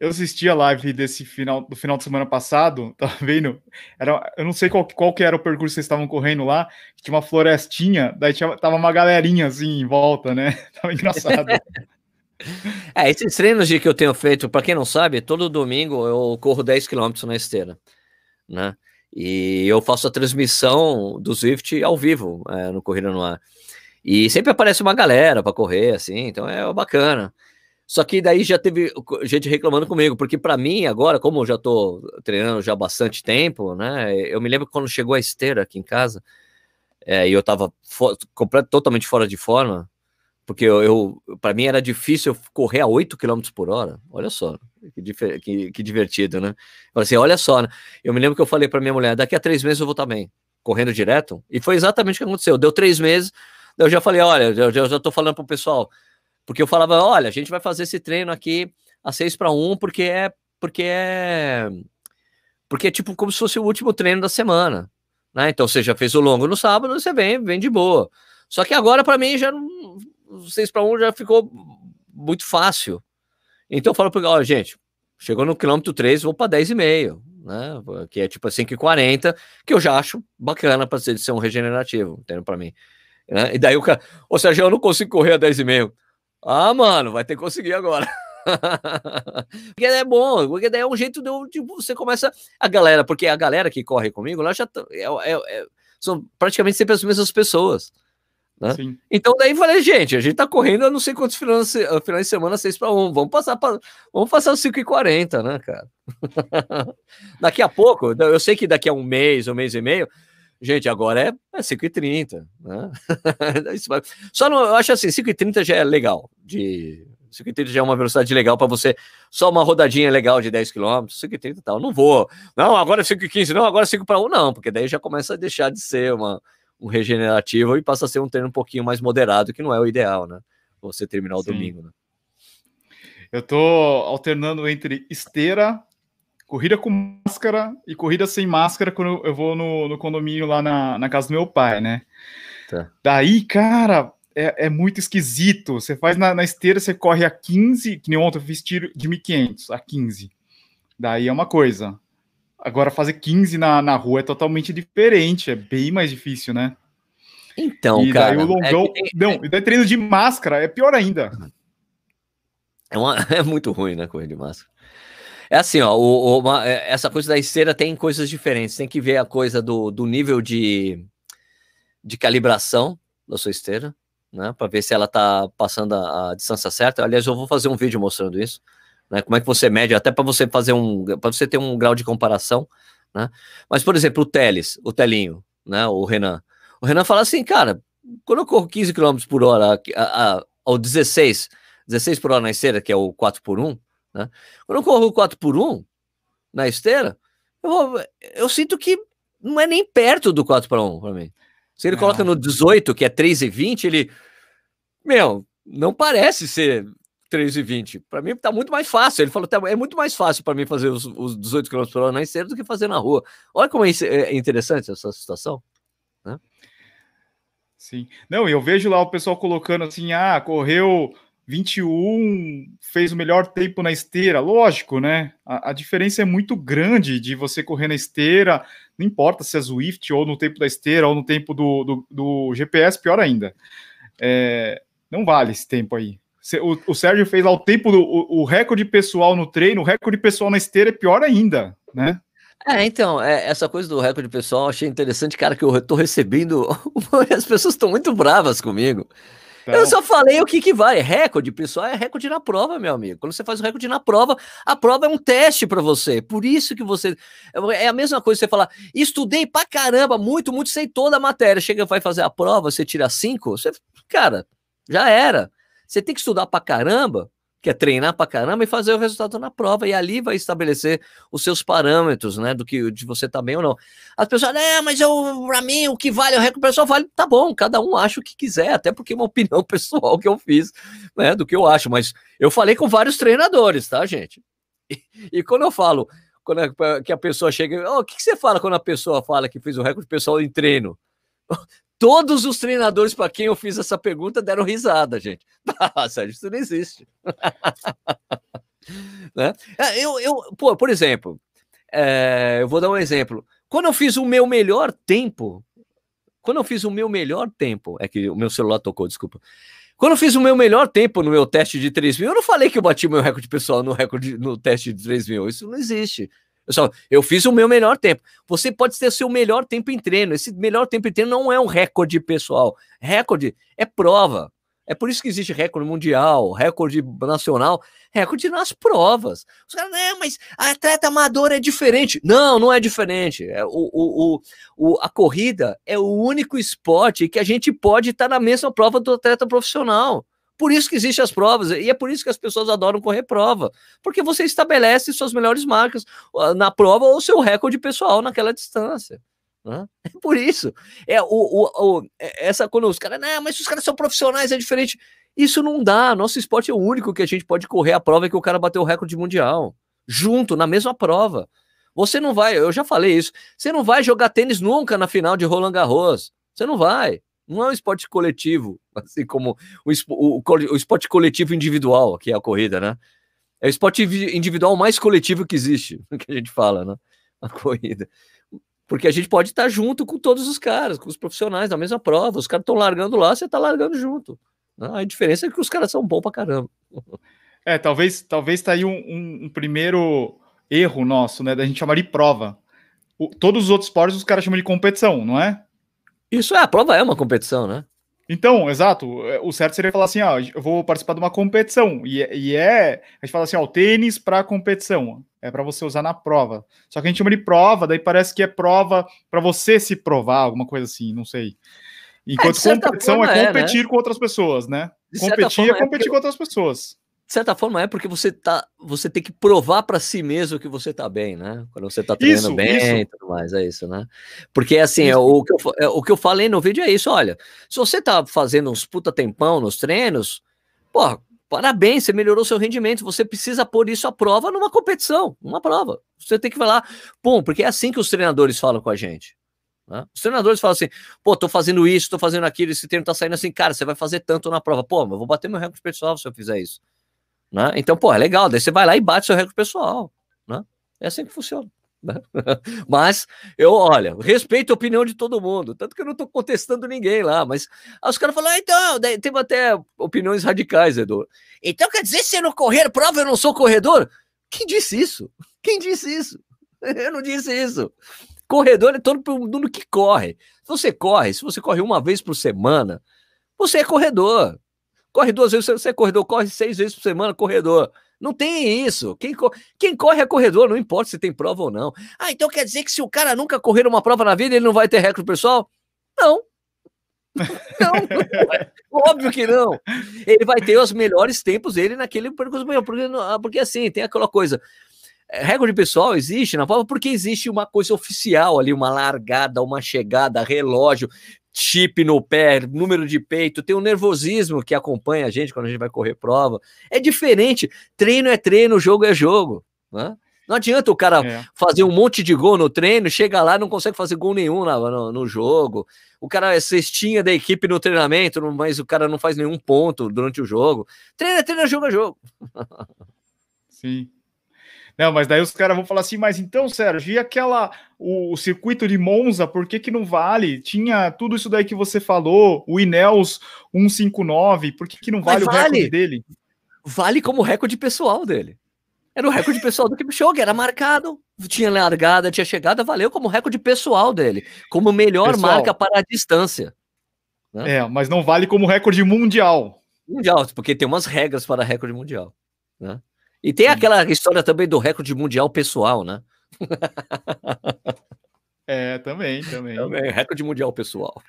Eu assisti a live desse final do final de semana passado, <laughs> tava vendo. Era, eu não sei qual, qual que era o percurso que vocês estavam correndo lá, tinha uma florestinha, daí tinha, tava uma galerinha assim em volta, né? <laughs> Tava engraçado. <laughs> é, esses treinos que eu tenho feito, para quem não sabe, todo domingo eu corro 10 km na esteira, né? E eu faço a transmissão do Swift ao vivo é, no Corrida no Ar. E sempre aparece uma galera para correr, assim, então é bacana. Só que daí já teve gente reclamando comigo, porque para mim agora, como eu já tô treinando já há bastante tempo, né? Eu me lembro quando chegou a esteira aqui em casa, é, e eu tava totalmente fora de forma, porque eu, eu para mim era difícil correr a 8 km por hora. Olha só, que, que, que divertido, né? Eu assim, olha só, né? eu me lembro que eu falei para minha mulher, daqui a três meses eu vou estar bem, correndo direto, e foi exatamente o que aconteceu. Deu três meses, eu já falei, olha, eu já, tô falando pro pessoal, porque eu falava, olha, a gente vai fazer esse treino aqui a 6 para 1, porque é, porque é, porque é tipo como se fosse o último treino da semana, né? Então você já fez o longo no sábado, você vem, vem de boa. Só que agora para mim já não 6 para 1 já ficou muito fácil. Então eu falo para ó, gente, chegou no quilômetro 3, vou para 10,5, né? Que é tipo 5,40, que eu já acho bacana para ser, um regenerativo, entendeu? Para mim. Né? E daí o cara, ou seja, eu não consigo correr a 10,5. Ah, mano, vai ter que conseguir agora. <laughs> porque é bom, porque daí é um jeito de, de, você começa a galera, porque a galera que corre comigo lá já tá, é, é, é, são praticamente sempre as mesmas pessoas. Né? Então daí falei, gente, a gente tá correndo eu não sei quantos finais, finais de semana 6 para 1. Vamos passar para vamos passar os 5 e 40, né, cara? <laughs> daqui a pouco, eu sei que daqui a um mês, um mês e meio, gente, agora é, é 5 e 30, né? <laughs> Só não, eu acho assim, 5 e 30 já é legal de 5 e 30 já é uma velocidade legal para você, só uma rodadinha legal de 10 km, 5 e 30 tal. Não vou, não, agora é 5 e 15, não, agora é 5 para 1, não, porque daí já começa a deixar de ser uma, um regenerativo e passa a ser um treino um pouquinho mais moderado, que não é o ideal, né? Você terminar o Sim. domingo, né? Eu tô alternando entre esteira, corrida com máscara e corrida sem máscara quando eu vou no, no condomínio lá na, na casa do meu pai, né? Tá. Daí, cara, é, é, muito esquisito. Você faz na, na, esteira, você corre a 15, que nem ontem eu fiz tiro de 1500 a 15. Daí é uma coisa. Agora, fazer 15 na, na rua é totalmente diferente, é bem mais difícil, né? Então, e cara. Daí o longão. É tem... Não, e daí treino de máscara é pior ainda. É, uma, <laughs> é muito ruim, né, correr de máscara. É assim, ó, o, o, uma, é, essa coisa da esteira tem coisas diferentes. Tem que ver a coisa do, do nível de, de calibração da sua esteira, né? Para ver se ela tá passando a, a distância certa. Aliás, eu vou fazer um vídeo mostrando isso né? Como é que você mede, até para você fazer um, para você ter um grau de comparação, né? Mas, por exemplo, o Teles, o Telinho, né? O Renan. O Renan fala assim, cara, quando eu corro 15 km por hora, a, a, ou 16, 16 por hora na esteira, que é o 4 por 1, né? Quando eu corro 4 por 1, na esteira, eu, eu sinto que não é nem perto do 4 para 1 para mim. Se ele não. coloca no 18, que é 3 e 20, ele. Meu, não parece ser 3 e 20. Para mim tá muito mais fácil. Ele falou, tá, é muito mais fácil para mim fazer os, os 18 km por hora na esteira do que fazer na rua. Olha como é, é interessante essa situação. Né? Sim. Não, eu vejo lá o pessoal colocando assim, ah, correu 21, fez o melhor tempo na esteira. Lógico, né? A, a, diferença é muito grande de você correr na esteira, não importa se é Zwift ou no tempo da esteira ou no tempo do, do, do GPS, pior ainda. É, não vale esse tempo aí. O, o Sérgio fez lá o tempo do o, o, recorde pessoal no treino, o recorde pessoal na esteira é pior ainda, né? É, então, é, essa coisa do recorde pessoal, achei interessante, cara, que eu tô recebendo. <laughs> As pessoas estão muito bravas comigo. Então... Eu só falei o que, que vai. Recorde, pessoal, é recorde na prova, meu amigo. Quando você faz o recorde na prova, a prova é um teste para você. Por isso que você. É a mesma coisa você falar, estudei pra caramba, muito, muito, sei toda a matéria. Chega, vai fazer a prova, você tira cinco, você. Cara, já era. Você tem que estudar pra caramba, que é treinar pra caramba e fazer o resultado na prova. E ali vai estabelecer os seus parâmetros, né? Do que de você tá bem ou não. As pessoas, é, mas eu, pra mim, o que vale é o recorde pessoal vale. Tá bom, cada um acha o que quiser, até porque é uma <laughs> opinião pessoal que eu fiz, né? Do que eu acho. Mas eu falei com vários treinadores, tá, gente? E, e quando eu falo quando que a pessoa chega, o que, que você fala quando a pessoa fala que fez o recorde pessoal em treino? Todos os treinadores para quem eu fiz essa pergunta deram risada, gente. <laughs> Ah, Sérgio, isso não existe. <laughs> né? É, eu, eu, pô, por exemplo, é, eu vou dar um exemplo. Quando eu fiz o meu melhor tempo, quando eu fiz o meu melhor tempo, é que o meu celular tocou, desculpa. Quando eu fiz o meu melhor tempo no meu teste de 3 mil, eu não falei que eu bati meu recorde pessoal no recorde no teste de 3 mil. Isso não existe. Eu, só, eu fiz o meu melhor tempo. Você pode ter seu melhor tempo em treino. Esse melhor tempo em treino não é um recorde pessoal. Recorde é prova. É por isso que existe recorde mundial, recorde nacional, recorde nas provas. Os caras, mas a atleta amador é diferente. Não, não é diferente. É, o, o, o, a corrida é o único esporte que a gente pode estar na mesma prova do atleta profissional. Por isso que existem as provas, e é por isso que as pessoas adoram correr prova, porque você estabelece suas melhores marcas na prova ou seu recorde pessoal naquela distância. Né? <laughs> É por isso. É o, o, o, essa quando os caras, não, mas os caras são profissionais, é diferente. Isso não dá. Nosso esporte é o único que a gente pode correr a prova que o cara bateu o recorde mundial. Junto, na mesma prova. Você não vai, eu já falei isso, você não vai jogar tênis nunca na final de Roland Garros. Você não vai. Não é um esporte coletivo, <laughs> assim como o, o, o esporte coletivo individual, que é a corrida, né? É o esporte individual mais coletivo que existe, <laughs> que a gente fala, né? A corrida. Porque a gente pode estar junto com todos os caras, com os profissionais, na mesma prova. Os caras estão largando lá, você está largando junto. Né? A diferença é que os caras são bons pra caramba. É, talvez, talvez tá aí um, um, um primeiro erro nosso, né? Da gente chamar de prova. O, todos os outros esportes os caras chamam de competição, não é? Isso é, a prova é uma competição, né? Então, exato. O certo seria falar assim: ó, eu vou participar de uma competição. E, e é. A gente fala assim: ó, o tênis para competição. É para você usar na prova. Só que a gente chama de prova, daí parece que é prova para você se provar, alguma coisa assim, não sei. Enquanto é, competição é competir é, né? com outras pessoas, né? Competir é, é competir com outras pessoas de certa forma é porque você tá, você tem que provar para si mesmo que você tá bem, né? Quando você tá treinando isso, bem isso. e tudo mais, é isso, né? Porque assim, é, o, que eu, é, o que eu falei no vídeo é isso, olha, se você tá fazendo uns puta tempão nos treinos, pô, parabéns, você melhorou seu rendimento, você precisa pôr isso à prova numa competição, numa prova. Você tem que falar, pô, porque é assim que os treinadores falam com a gente. Né? Os treinadores falam assim, pô, tô fazendo isso, tô fazendo aquilo, esse treino tá saindo assim, cara, você vai fazer tanto na prova. Pô, eu vou bater meu recorde pessoal se eu fizer isso. Né? Então, pô, é legal. Daí você vai lá e bate seu recorde pessoal. Né? É assim que funciona. Né? <laughs> Mas eu, olha, respeito a opinião de todo mundo. Tanto que eu não estou contestando ninguém lá. Mas aí os caras falam, ah, então, teve até opiniões radicais, Edu. Então quer dizer, se eu não correr prova, eu não sou corredor? Quem disse isso? Quem disse isso? <laughs> Eu não disse isso. Corredor é todo mundo que corre. Se você corre, se você corre uma vez por semana, você é corredor. Corre duas vezes, você é corredor, corre seis vezes por semana, corredor. Não tem isso. Quem, quem corre é corredor, não importa se tem prova ou não. Ah, então quer dizer que se o cara nunca correr uma prova na vida, ele não vai ter recorde pessoal? Não. <laughs> Não, <laughs> óbvio que não. Ele vai ter os melhores tempos dele naquele percurso, porque, porque assim, tem aquela coisa. é, recorde pessoal existe na prova porque existe uma coisa oficial ali, uma largada, uma chegada, relógio, chip no pé, número de peito, tem o nervosismo que acompanha a gente quando a gente vai correr prova. É diferente. Treino é treino, jogo é jogo. Né? Não adianta o cara é. fazer um monte de gol no treino, chega lá não consegue fazer gol nenhum no, no, jogo. O cara é cestinha da equipe no treinamento, mas o cara não faz nenhum ponto durante o jogo. Treino é treino, jogo é jogo. <laughs> Sim. Não, mas daí os caras vão falar assim, mas então, Sérgio, e aquela, o, o, circuito de Monza, por que que não vale? Tinha tudo isso daí que você falou, o Ineos 159, por que que não vale, vale. o recorde dele? Vale como recorde pessoal dele. Era o recorde pessoal do Kipchoge, era marcado, tinha largada, tinha chegada, valeu como recorde pessoal dele, como melhor pessoal, marca para a distância. Né? É, mas não vale como recorde mundial. Mundial, porque tem umas regras para recorde mundial. Né? E tem aquela história também do recorde mundial pessoal, né? É, também, também. Também, recorde mundial pessoal.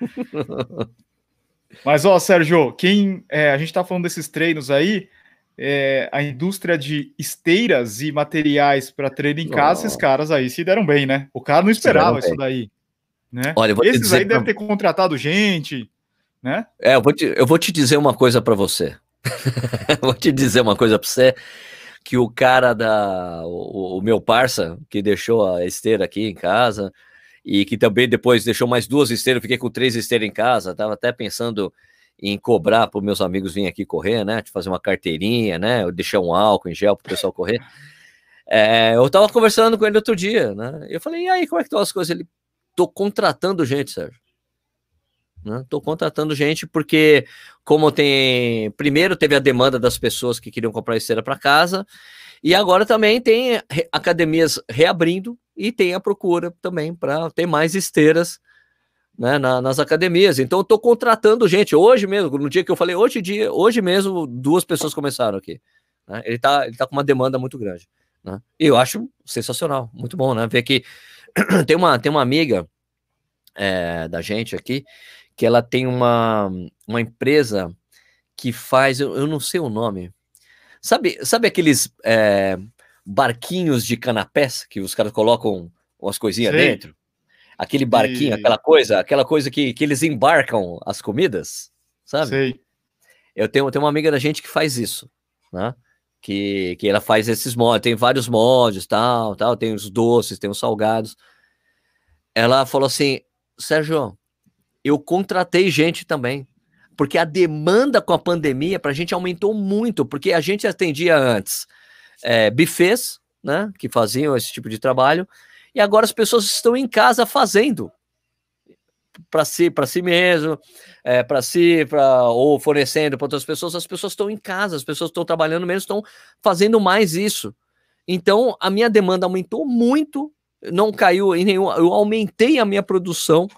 Mas, ó, Sérgio, quem é, a gente tá falando desses treinos aí, é, a indústria de esteiras e materiais para treino em casa, oh. esses caras aí se deram bem, né? O cara não esperava isso daí. Né? Olha, esses aí devem ter contratado gente, né? É, eu vou te, eu vou te dizer uma coisa para você. <laughs> vou te dizer uma coisa para você que o cara da. O, o, meu parça, que deixou a esteira aqui em casa, e que também depois deixou mais duas esteiras, fiquei com três esteiras em casa, tava até pensando em cobrar para os meus amigos virem aqui correr, né? Fazer uma carteirinha, né? Ou deixar um álcool em gel para o pessoal correr. É, eu tava conversando com ele outro dia, né? Eu falei, e aí, como é que estão as coisas? Ele, tô contratando gente, Sérgio. Né? Tô contratando gente porque, como tem. Primeiro teve a demanda das pessoas que queriam comprar esteira para casa, e agora também tem academias reabrindo e tem a procura também para ter mais esteiras né, na, nas academias. Então, estou contratando gente. Hoje mesmo, no dia que eu falei, hoje, dia, hoje mesmo, duas pessoas começaram aqui. Né? Ele está ele tá com uma demanda muito grande. Né? E eu acho sensacional, muito bom, né? Ver que <clears throat> tem uma, tem uma amiga é, da gente aqui que ela tem uma, uma empresa que faz, eu, eu não sei o nome, sabe, sabe aqueles é, barquinhos de canapés que os caras colocam umas coisinhas Sim. dentro? Aquele barquinho, e... aquela coisa, aquela coisa que, que eles embarcam as comidas, sabe? Sei. Eu tenho, tenho uma amiga da gente que faz isso, né? Que, que ela faz esses mods, tem vários mods, tal, tal, tem os doces, tem os salgados. Ela falou assim, Sérgio, eu contratei gente também, porque a demanda com a pandemia para a gente aumentou muito, porque a gente atendia antes é, né, que faziam esse tipo de trabalho, e agora as pessoas estão em casa fazendo para si, para si mesmo, é, para si, para ou fornecendo para outras pessoas. As pessoas estão em casa, as pessoas estão trabalhando menos, estão fazendo mais isso. Então a minha demanda aumentou muito, não caiu em nenhum. Eu aumentei a minha produção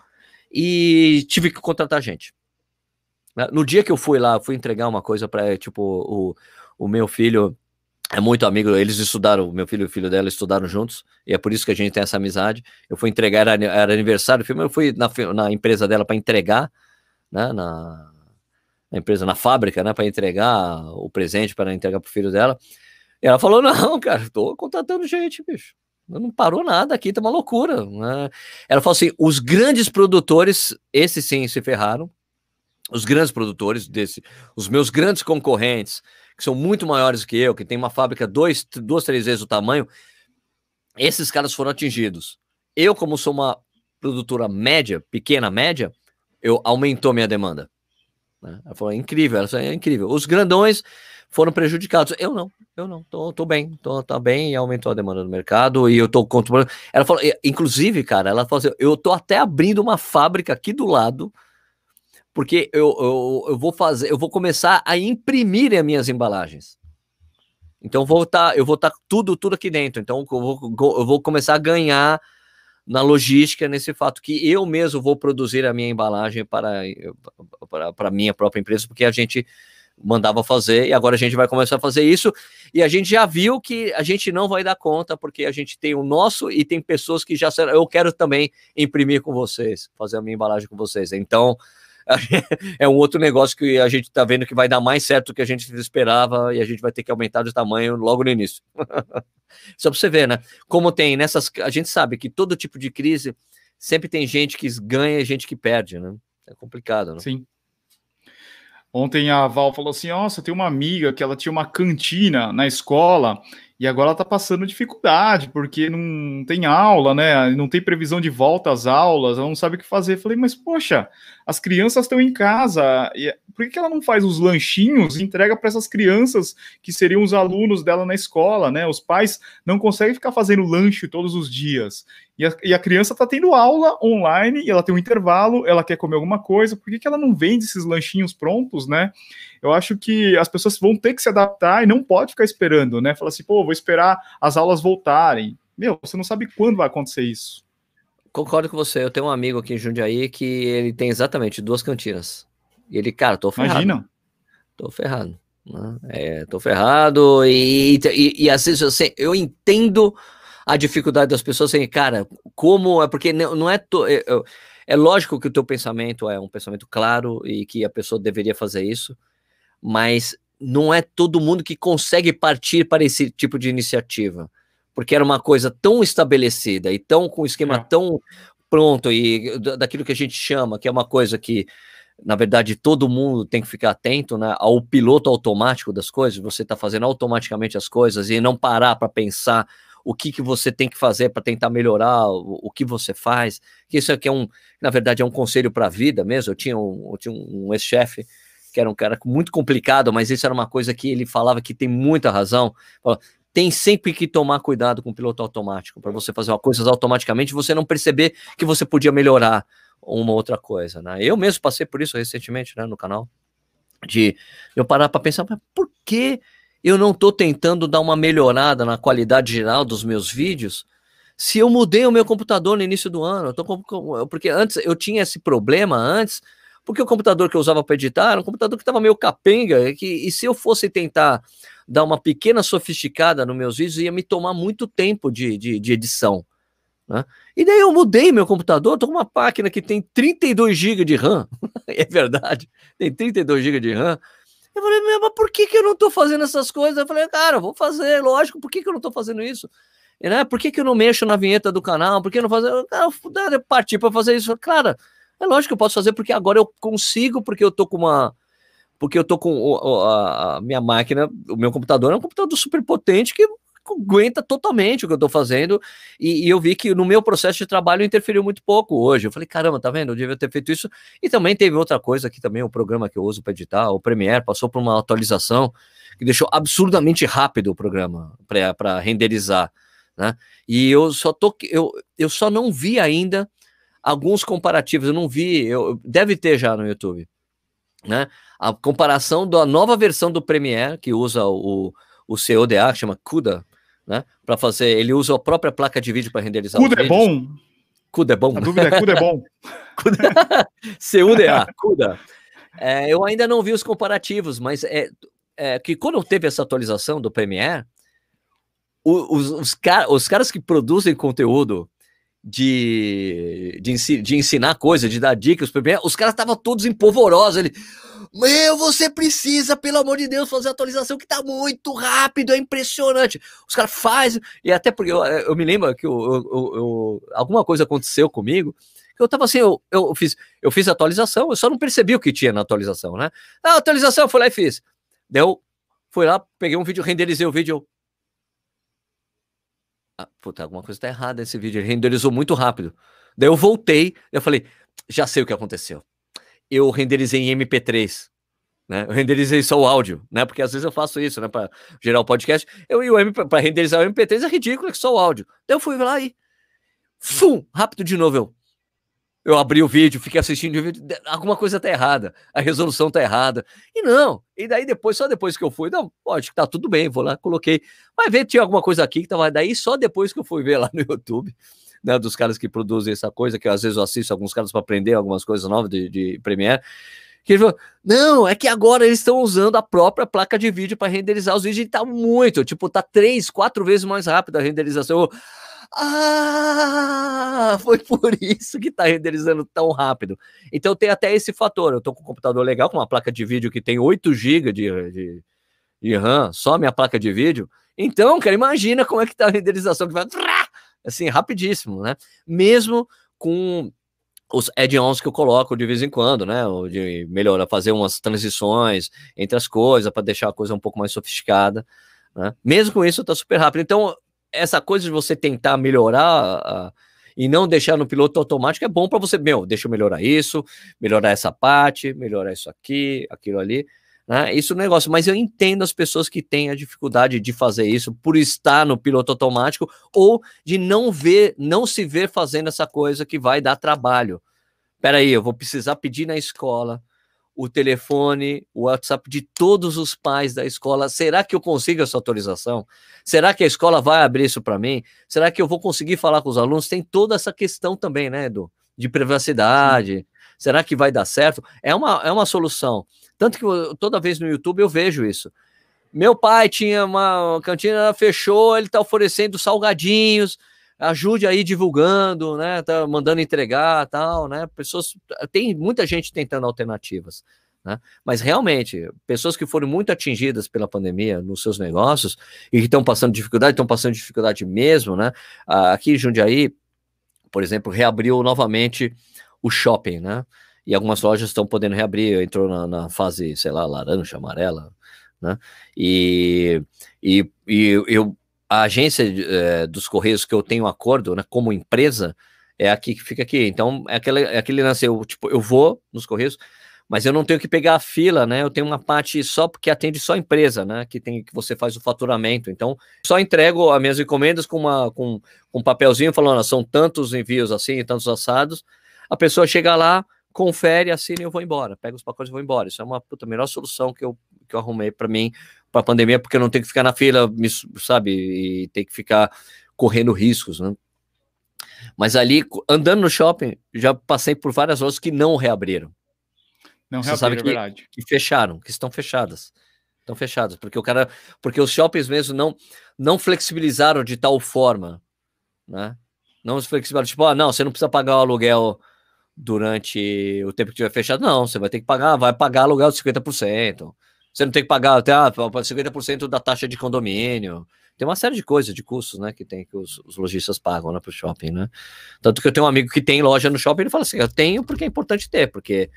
e tive que contratar gente. No dia que eu fui lá, fui entregar uma coisa para tipo o, o meu filho é muito amigo, eles estudaram, meu filho e o filho dela estudaram juntos, e é por isso que a gente tem essa amizade. Eu fui entregar, era, era aniversário do filme, eu fui na, na empresa dela para entregar, né, na, na, empresa, na fábrica, né, para entregar o presente para entregar pro filho dela. E ela falou: Não, cara, tô contratando gente, bicho. Não parou nada aqui, tá uma loucura. Né? Ela falou assim: os grandes produtores, esses sim se ferraram. Os grandes produtores desse, os meus grandes concorrentes, que são muito maiores que eu, que tem uma fábrica dois, duas, três vezes o tamanho, esses caras foram atingidos. Eu, como sou uma produtora média, pequena média, eu aumentou minha demanda. Né? Ela falou, é incrível, ela falou, é incrível. Os grandões foram prejudicados. Eu não, eu não, tô, tô bem, tô, tá bem aumentou a demanda do mercado e eu tô controlando. Ela falou, inclusive, cara, ela falou assim, eu tô até abrindo uma fábrica aqui do lado porque eu, eu, eu vou fazer, eu vou começar a imprimir as minhas embalagens. Então vou tá, eu vou estar tá tudo, tudo aqui dentro. Então eu vou, eu vou começar a ganhar na logística nesse fato que eu mesmo vou produzir a minha embalagem para, para, para minha própria empresa, porque a gente mandava fazer e agora a gente vai começar a fazer isso e a gente já viu que a gente não vai dar conta porque a gente tem o nosso e tem pessoas que já eu quero também imprimir com vocês, fazer a minha embalagem com vocês. Então, <laughs> é um outro negócio que a gente está vendo que vai dar mais certo do que a gente esperava e a gente vai ter que aumentar de tamanho logo no início. <laughs> Só para você ver, né? Como tem nessas. A gente sabe que todo tipo de crise sempre tem gente que ganha e gente que perde, né? É complicado, né? Sim. Ontem a Val falou assim: Nossa, tem uma amiga que ela tinha uma cantina na escola e agora ela tá passando dificuldade, porque não tem aula, né? Não tem previsão de volta às aulas, ela não sabe o que fazer. falei, mas poxa, as crianças estão em casa, por que ela não faz os lanchinhos e entrega para essas crianças que seriam os alunos dela na escola, né? Os pais não conseguem ficar fazendo lanche todos os dias. E a, e a criança está tendo aula online e ela tem um intervalo, ela quer comer alguma coisa, por que ela não vende esses lanchinhos prontos, né? Eu acho que as pessoas vão ter que se adaptar e não pode ficar esperando, né? Falar assim, pô, vou esperar as aulas voltarem. Meu, você não sabe quando vai acontecer isso. Concordo com você. Eu tenho um amigo aqui em Jundiaí que ele tem exatamente duas cantinas. E ele, cara, tô ferrado. Imagina. Tô ferrado. Né? É, tô ferrado. E, e, e às vezes assim, eu entendo a dificuldade das pessoas assim, cara, como é porque não é. To, é, é lógico que o teu pensamento é um pensamento claro e que a pessoa deveria fazer isso, mas não é todo mundo que consegue partir para esse tipo de iniciativa, porque era uma coisa tão estabelecida e tão com um esquema é. tão pronto e daquilo que a gente chama, que é uma coisa que na verdade, todo mundo tem que ficar atento né, ao piloto automático das coisas, você está fazendo automaticamente as coisas e não parar para pensar o que, que você tem que fazer para tentar melhorar o, o, que você faz. Isso aqui é um, na verdade, é um conselho para a vida mesmo. Eu tinha um, eu tinha um ex-chefe que era um cara muito complicado, mas isso era uma coisa que ele falava que tem muita razão. Tem sempre que tomar cuidado com o piloto automático, para você fazer uma coisa automaticamente, você não perceber que você podia melhorar uma outra coisa, né? Eu mesmo passei por isso recentemente, né, no canal, de eu parar para pensar, mas por que eu não estou tentando dar uma melhorada na qualidade geral dos meus vídeos, se eu mudei o meu computador no início do ano, com, porque antes eu tinha esse problema antes, porque o computador que eu usava para editar era um computador que estava meio capenga, que, e se eu fosse tentar dar uma pequena sofisticada nos meus vídeos, ia me tomar muito tempo de, de, de edição. Né? E daí eu mudei meu computador, estou com uma máquina que tem 32 GB de RAM, <laughs> é verdade, tem 32 GB de RAM, eu falei, mas por que, que eu não tô fazendo essas coisas? Eu falei, cara, vou fazer, lógico, por que, que eu não tô fazendo isso? E, né, por que, que eu não mexo na vinheta do canal? Por que eu não fazer? Cara, eu parti para fazer isso. Cara, é lógico que eu posso fazer porque agora eu consigo, porque eu tô com uma. Porque eu tô com a, a minha máquina, o meu computador é um computador super potente que aguenta totalmente o que eu estou fazendo, e, e, eu vi que no meu processo de trabalho interferiu muito pouco hoje. Eu falei, caramba, tá vendo? Eu devia ter feito isso. E também teve outra coisa que também o programa que eu uso para editar, o Premiere, passou por uma atualização que deixou absurdamente rápido o programa para renderizar. Né? E eu só tô eu, eu só não vi ainda alguns comparativos, eu não vi, eu, deve ter já no YouTube, né? A comparação da nova versão do Premiere que usa o, o CODA, que chama CUDA, né? Para fazer, ele usa a própria placa de vídeo para renderizar. CUDA é bom. CUDA é bom. A dúvida é CUDA é bom. <laughs> CUDA, <laughs> CUDA. É, eu ainda não vi os comparativos, mas é, é que quando teve essa atualização do Premiere, os, os, car os caras que produzem conteúdo de, de, de ensinar coisas, de dar dicas, os caras estavam todos empolvorosos. Ele, meu, você precisa, pelo amor de Deus, fazer a atualização que tá muito rápido, é impressionante. Os caras fazem, e até porque eu, eu me lembro que eu, eu, eu, alguma coisa aconteceu comigo, eu tava assim, eu, eu, fiz, eu fiz a atualização, eu só não percebi o que tinha na atualização, né? A atualização, eu fui lá e fiz. Deu, fui lá, peguei um vídeo, renderizei o vídeo, ah, puta, alguma coisa tá errada nesse vídeo, ele renderizou muito rápido. Daí eu voltei, eu falei, já sei o que aconteceu eu renderizei em MP3. Né? Eu renderizei só o áudio, né? Porque às vezes eu faço isso, né? Para gerar o podcast. Eu e o MP para renderizar o MP3 é ridículo, é só o áudio. Daí eu fui lá e. Fum! Rápido de novo. Eu, eu abri o vídeo, fiquei assistindo o vídeo. Alguma coisa tá errada. A resolução tá errada. E não. E daí depois, só depois que eu fui, não, pode que tá tudo bem, vou lá, coloquei. Vai ver, tinha alguma coisa aqui que tava. Daí só depois que eu fui ver lá no YouTube né, dos caras que produzem essa coisa, que às vezes eu assisto alguns caras para aprender algumas coisas novas de, de Premiere, que ele falou, não, é que agora eles estão usando a própria placa de vídeo para renderizar os vídeos e tá muito, tipo, tá três, quatro vezes mais rápido a renderização. Eu, Ah, foi por isso que está renderizando tão rápido. Então tem até esse fator. Eu estou com um computador legal, com uma placa de vídeo que tem 8 GB de, de, de RAM, só minha placa de vídeo. Então, cara, imagina como é que tá a renderização que vai assim, rapidíssimo, né? Mesmo com os add-ons que eu coloco de vez em quando, né? De melhorar, fazer umas transições entre as coisas para deixar a coisa um pouco mais sofisticada, né? Mesmo com isso, tá super rápido. Então, essa coisa de você tentar melhorar e não deixar no piloto automático é bom para você, meu, deixa eu melhorar isso, melhorar essa parte, melhorar isso aqui, aquilo ali. Né? Isso é um negócio, mas eu entendo as pessoas que têm a dificuldade de fazer isso por estar no piloto automático ou de não ver, não se ver fazendo essa coisa que vai dar trabalho. Peraí, eu vou precisar pedir na escola o telefone, o WhatsApp de todos os pais da escola. Será que eu consigo essa autorização? Será que a escola vai abrir isso para mim? Será que eu vou conseguir falar com os alunos? Tem toda essa questão também, né, Edu? De privacidade. Sim. Será que vai dar certo? É uma, é uma solução. Tanto que eu, toda vez no YouTube eu vejo isso. Meu pai tinha uma cantina, fechou, ele está oferecendo salgadinhos, ajude aí divulgando, né? Tá mandando entregar, tal, né? Pessoas, tem muita gente tentando alternativas, né? Mas realmente, pessoas que foram muito atingidas pela pandemia nos seus negócios e que estão passando dificuldade, estão passando dificuldade mesmo, né? Aqui em Jundiaí, por exemplo, reabriu novamente o shopping, né? e algumas lojas estão podendo reabrir, entrou na, na, fase, sei lá, laranja, amarela, né? E, e, e eu, a agência é, dos Correios que eu tenho acordo, né, como empresa, é aqui que fica aqui. Então, é aquele, é aquele lance, eu, tipo, eu vou nos Correios, mas eu não tenho que pegar a fila, né? Eu tenho uma parte só porque atende só empresa, né? Que tem que você faz o faturamento. Então, só entrego as minhas encomendas com uma com, com um papelzinho falando, são tantos envios assim, tantos assados. A pessoa chega lá, confere, assina e eu vou embora. Pega os pacotes e vou embora. Isso é uma puta, melhor solução que eu, que eu arrumei para mim, para a pandemia, porque eu não tenho que ficar na fila, sabe, e ter que ficar correndo riscos, né? Mas ali, andando no shopping, já passei por várias lojas que não reabriram. Não Você reabriram, sabe que, é verdade. Que fecharam, que estão fechadas. Estão fechadas, porque o cara, porque os shoppings mesmo não não flexibilizaram de tal forma, né? Não flexibilizaram, tipo, ah, não, você não precisa pagar o aluguel durante o tempo que estiver fechado, não, você vai ter que pagar, vai pagar aluguel de 50%. Você não tem que pagar até ah, 50% da taxa de condomínio. Tem uma série de coisas, de custos, né, que tem que os, os lojistas pagam né, para o shopping, né? Tanto que eu tenho um amigo que tem loja no shopping, ele fala assim: eu tenho porque é importante ter, porque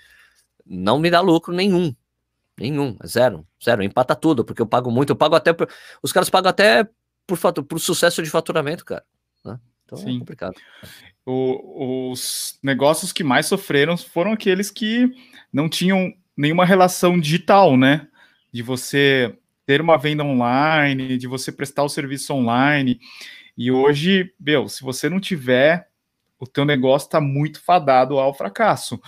não me dá lucro nenhum. Nenhum, é zero, zero, empata tudo, porque eu pago muito, eu pago até. Por, os caras pagam até por, por sucesso de faturamento, cara. Né? Então é Sim. é complicado o, os negócios que mais sofreram foram aqueles que não tinham nenhuma relação digital, né? De você ter uma venda online, de você prestar o serviço online. E hoje, meu, se você não tiver, o teu negócio está muito fadado ao fracasso.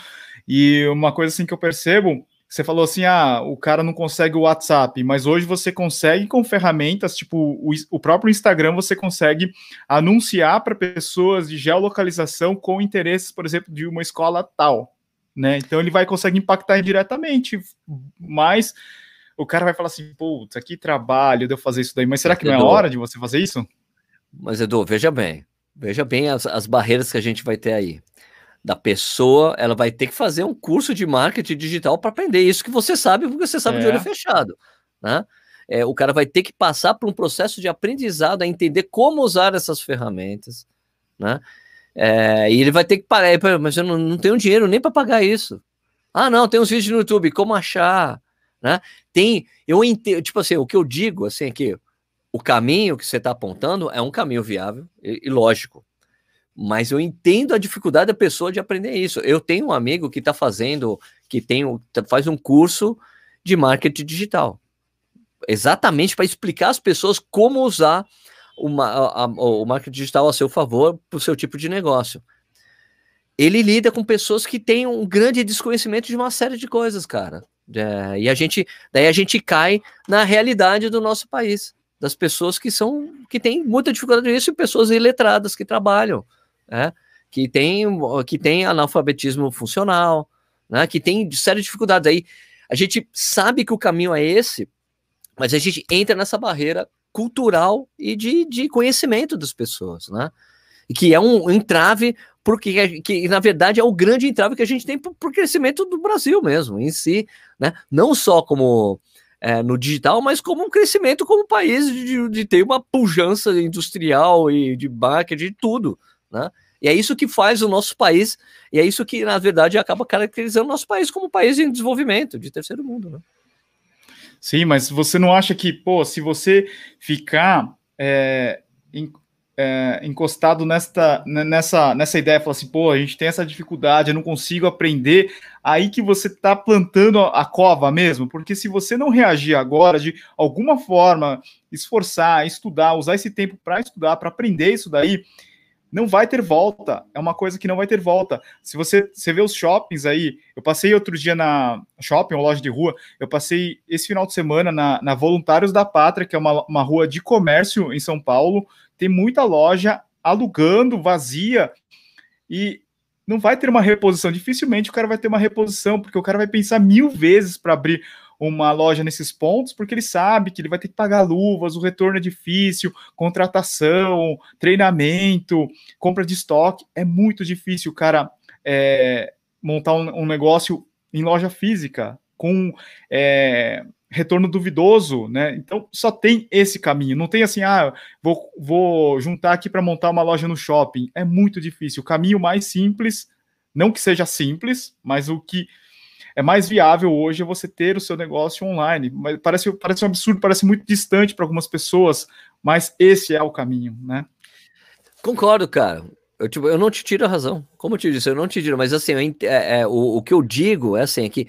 E uma coisa assim que eu percebo você falou assim: ah, o cara não consegue o WhatsApp, mas hoje você consegue com ferramentas, tipo o, o próprio Instagram, você consegue anunciar para pessoas de geolocalização com interesses, por exemplo, de uma escola tal. Né? Então ele vai conseguir impactar indiretamente, mas o cara vai falar assim: putz, aqui trabalho de eu fazer isso daí, mas será que não é hora de você fazer isso? Mas, Edu, veja bem, veja bem as, as barreiras que a gente vai ter aí da pessoa, ela vai ter que fazer um curso de marketing digital para aprender isso que você sabe, porque você sabe é. de olho fechado, né? É, o cara vai ter que passar por um processo de aprendizado a entender como usar essas ferramentas, né? É, e ele vai ter que parar, mas eu não, não tenho dinheiro nem para pagar isso. Ah, não, tem uns vídeos no YouTube, como achar, né? Tem, eu entendo, tipo assim, o que eu digo, assim, é que o caminho que você está apontando é um caminho viável e, e lógico, mas eu entendo a dificuldade da pessoa de aprender isso. Eu tenho um amigo que está fazendo, que tem, tá, faz um curso de marketing digital, exatamente para explicar às pessoas como usar uma, a, a, o marketing digital a seu favor para o seu tipo de negócio. Ele lida com pessoas que têm um grande desconhecimento de uma série de coisas, cara. É, e a gente, daí a gente cai na realidade do nosso país, das pessoas que são que têm muita dificuldade nisso e pessoas iletradas que trabalham né? que tem que tem analfabetismo funcional, né? que tem séria dificuldades aí. A gente sabe que o caminho é esse, mas a gente entra nessa barreira cultural e de, de conhecimento das pessoas, né? que é um entrave, porque que, na verdade é o grande entrave que a gente tem para o crescimento do Brasil mesmo, em si, né? Não só como é, no digital, mas como um crescimento como país de, de ter uma pujança industrial e de marketing, de tudo, né? E é isso que faz o nosso país, e é isso que, na verdade, acaba caracterizando o nosso país como um país em desenvolvimento, de terceiro mundo, né? Sim, mas você não acha que, pô, se você ficar é, é, encostado nesta, nessa, nessa ideia, falar assim, pô, a gente tem essa dificuldade, eu não consigo aprender, aí que você está plantando a, a cova mesmo, porque se você não reagir agora, de alguma forma, esforçar, estudar, usar esse tempo para estudar, para aprender isso daí, não vai ter volta. É uma coisa que não vai ter volta. Se você, você vê os shoppings aí, eu passei outro dia na shopping ou loja de rua, eu passei esse final de semana na, na Voluntários da Pátria, que é uma, uma rua de comércio em São Paulo. Tem muita loja alugando, vazia, e não vai ter uma reposição. Dificilmente o cara vai ter uma reposição, porque o cara vai pensar mil vezes para abrir uma loja nesses pontos, porque ele sabe que ele vai ter que pagar luvas, o retorno é difícil, contratação, treinamento, compra de estoque. É muito difícil o cara é, montar um, um, negócio em loja física com é, retorno duvidoso, né? Então só tem esse caminho. Não tem assim, ah, vou, vou juntar aqui para montar uma loja no shopping. É muito difícil. O caminho mais simples, não que seja simples, mas o que é mais viável hoje você ter o seu negócio online. Mas parece, parece um absurdo, parece muito distante para algumas pessoas, mas esse é o caminho, né? Concordo, cara. Eu, tipo, eu não te tiro a razão. Como eu te disse, eu não te tiro, mas assim, eu, é, é, o, o que eu digo é assim, é que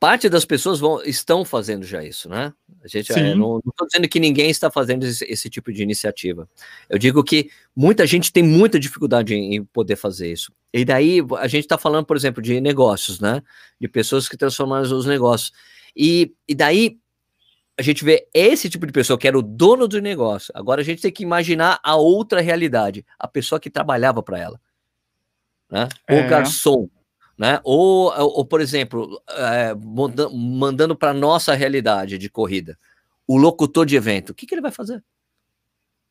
parte das pessoas vão, estão fazendo já isso, né? A gente é, não estou dizendo que ninguém está fazendo esse, esse, tipo de iniciativa. Eu digo que muita gente tem muita dificuldade em, em poder fazer isso. E daí a gente está falando, por exemplo, de negócios, né? De pessoas que transformam os negócios. E, e daí a gente vê esse tipo de pessoa que era o dono do negócio. Agora a gente tem que imaginar a outra realidade, a pessoa que trabalhava para ela, né? É. O garçom né? Ou, ou por exemplo, é, mandando para nossa realidade de corrida, o locutor de evento, o que, que ele vai fazer?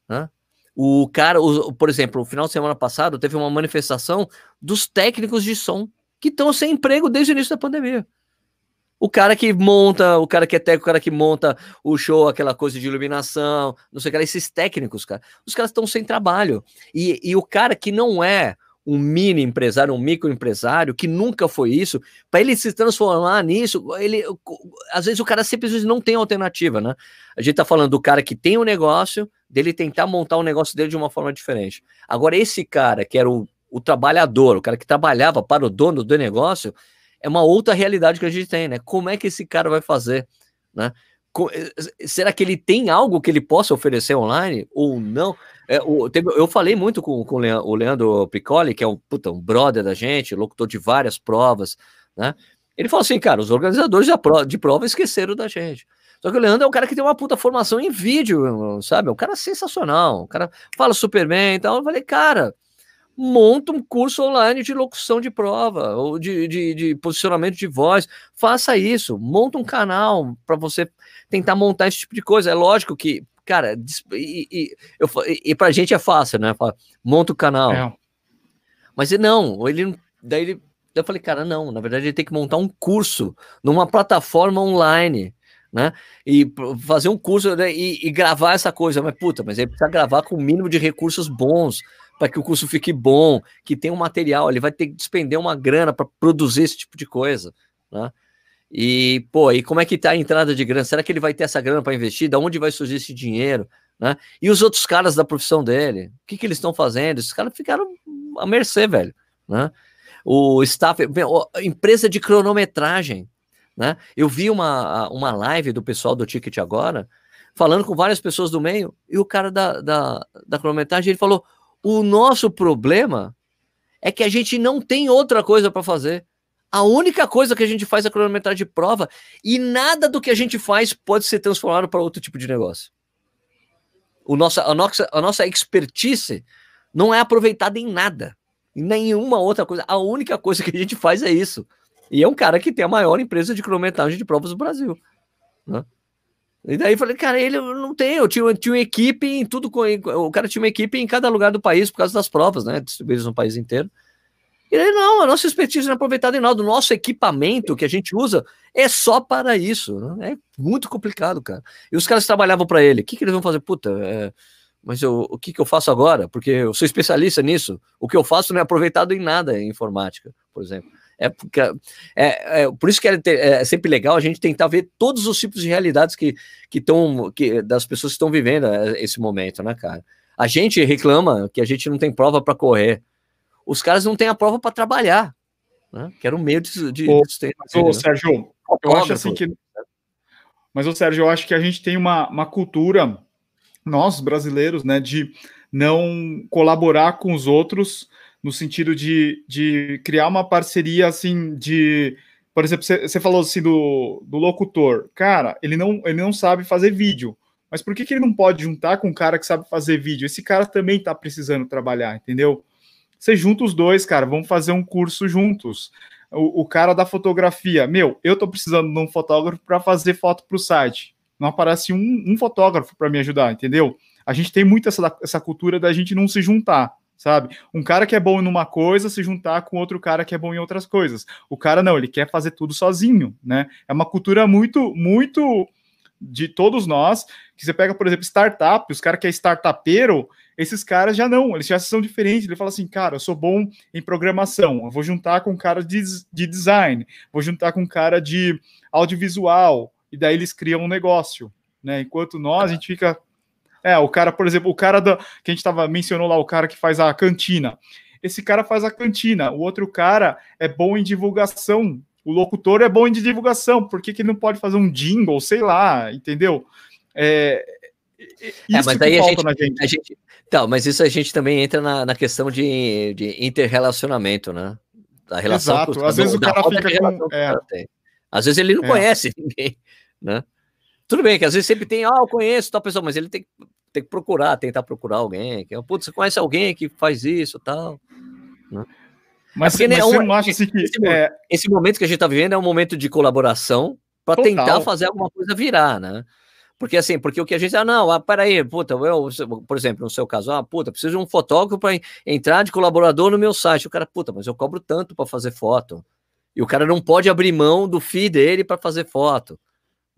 Né? O cara, o, por exemplo, no final de semana passado teve uma manifestação dos técnicos de som que estão sem emprego desde o início da pandemia. O cara que monta, o cara que é técnico, o cara que monta o show, aquela coisa de iluminação, não sei o que, esses técnicos, cara, os caras estão sem trabalho. E, e o cara que não é um mini empresário, um microempresário, que nunca foi isso, para ele se transformar nisso, ele às vezes o cara simplesmente não tem alternativa, né? A gente tá falando do cara que tem um negócio, dele tentar montar o um negócio dele de uma forma diferente. Agora, esse cara que era o, o trabalhador, o cara que trabalhava para o dono do negócio, é uma outra realidade que a gente tem, né? Como é que esse cara vai fazer, né? Eh, será que ele tem algo que ele possa oferecer online ou não? É, eu falei muito com, com o Leandro Piccoli, que é um, puta, um brother da gente, locutor de várias provas, né? Ele falou assim, cara, os organizadores de prova, de prova esqueceram da gente. Só que o Leandro é um cara que tem uma puta formação em vídeo, sabe? É um cara sensacional, um cara fala super bem. Então eu falei, cara, monta um curso online de locução de prova ou de, de, de posicionamento de voz. Faça isso, monta um canal para você tentar montar esse tipo de coisa. É lógico que, cara, e, e, eu, e, pra gente é fácil, né? Monta o canal. É. Mas não, ele daí ele, eu falei, cara, não, na verdade ele tem que montar um curso numa plataforma online né? E fazer um curso né? e, e, gravar essa coisa, mas puta, mas ele precisa gravar com o mínimo de recursos bons para que o curso fique bom, que tenha um material, ele vai ter que despender uma grana para produzir esse tipo de coisa, né? E, pô, e como é que tá a entrada de grana? Será que ele vai ter essa grana para investir? Da onde vai surgir esse dinheiro? Né? E os outros caras da profissão dele? O que, que eles estão fazendo? Esses caras ficaram à mercê, velho. Né? O staff, empresa de cronometragem. Né? Eu vi uma, uma live do pessoal do Ticket agora, falando com várias pessoas do meio, e o cara da, da, da cronometragem ele falou: o nosso problema é que a gente não tem outra coisa para fazer. A única coisa que a gente faz é cronometrar de prova e nada do que a gente faz pode ser transformado para outro tipo de negócio. O a, nossa, a nossa expertise não é aproveitada em nada, em nenhuma outra coisa. A única coisa que a gente faz é isso. E é um cara que tem a maior empresa de cronometragem de provas do Brasil. Né? E daí falei, cara, ele não tem, eu tinha, tinha uma equipe em tudo, o cara tinha uma equipe em cada lugar do país por causa das provas, né? Distribuídas no país inteiro. E ele, não, a nossa expertise não é aproveitada em nada. O nosso equipamento que a gente usa é só para isso. Né? É muito complicado, cara. E os caras trabalhavam para ele. O que, que eles vão fazer? Puta, é... mas eu, o que, que eu faço agora? Porque eu sou especialista nisso. O que eu faço não é aproveitado em nada em informática, por exemplo. É, porque, é, é por isso que é, é, sempre legal a gente tentar ver todos os tipos de realidades que estão que, das pessoas que estão vivendo é, esse momento, né, cara? A gente reclama que a gente não tem prova para correr os caras não têm a prova para trabalhar, né? que era o meio de, de, ô, de ô, né? Sérgio, eu acho assim que. Mas, ô, Sérgio, eu acho que a gente tem uma, uma cultura, nós brasileiros, né, de não colaborar com os outros no sentido de, de criar uma parceria assim de por exemplo, você falou assim do, do locutor. Cara, ele não, ele não sabe fazer vídeo. Mas por que, que ele não pode juntar com um cara que sabe fazer vídeo? Esse cara também está precisando trabalhar, entendeu? Você junta os dois, cara, vamos fazer um curso juntos. O, o cara da fotografia, meu, eu tô precisando de um fotógrafo para fazer foto para o site. Não aparece um, um fotógrafo para me ajudar, entendeu? A gente tem muito essa, essa cultura da gente não se juntar, sabe? Um cara que é bom numa coisa se juntar com outro cara que é bom em outras coisas. O cara não, ele quer fazer tudo sozinho, né? É uma cultura muito, muito de todos nós, que você pega, por exemplo, startup, os caras que é startupeiro, esses caras já não, eles já são diferentes. Ele fala assim, cara, eu sou bom em programação, eu vou juntar com um cara de, de design, vou juntar com um cara de audiovisual, e daí eles criam um negócio, né? Enquanto nós, a gente fica. É, o cara, por exemplo, o cara da, que a gente tava, mencionou lá, o cara que faz a cantina. Esse cara faz a cantina, o outro cara é bom em divulgação, o locutor é bom em divulgação, por que, que ele não pode fazer um jingle, sei lá, entendeu? É, é, mas aí a gente, gente. a gente, Então, mas isso a gente também entra na, na questão de, de interrelacionamento, né? A relação Exato. Às vezes o cara fica com. É. Às vezes ele não é. conhece ninguém, né? Tudo bem que às vezes sempre tem, ah, eu conheço tal pessoa, mas ele tem, tem que procurar, tentar procurar alguém. Que, Putz, você conhece alguém que faz isso tal? Né? Mas, é porque, né, mas você não acha assim que. Esse, é... esse, momento que a gente está vivendo é um momento de colaboração para tentar fazer alguma coisa virar, né? Porque assim, porque o que a gente, ah, não, ah, peraí, puta, eu, por exemplo, no seu caso, ah, puta, preciso de um fotógrafo para entrar de colaborador no meu site. O cara, puta, mas eu cobro tanto para fazer foto. E o cara não pode abrir mão do FII dele para fazer foto.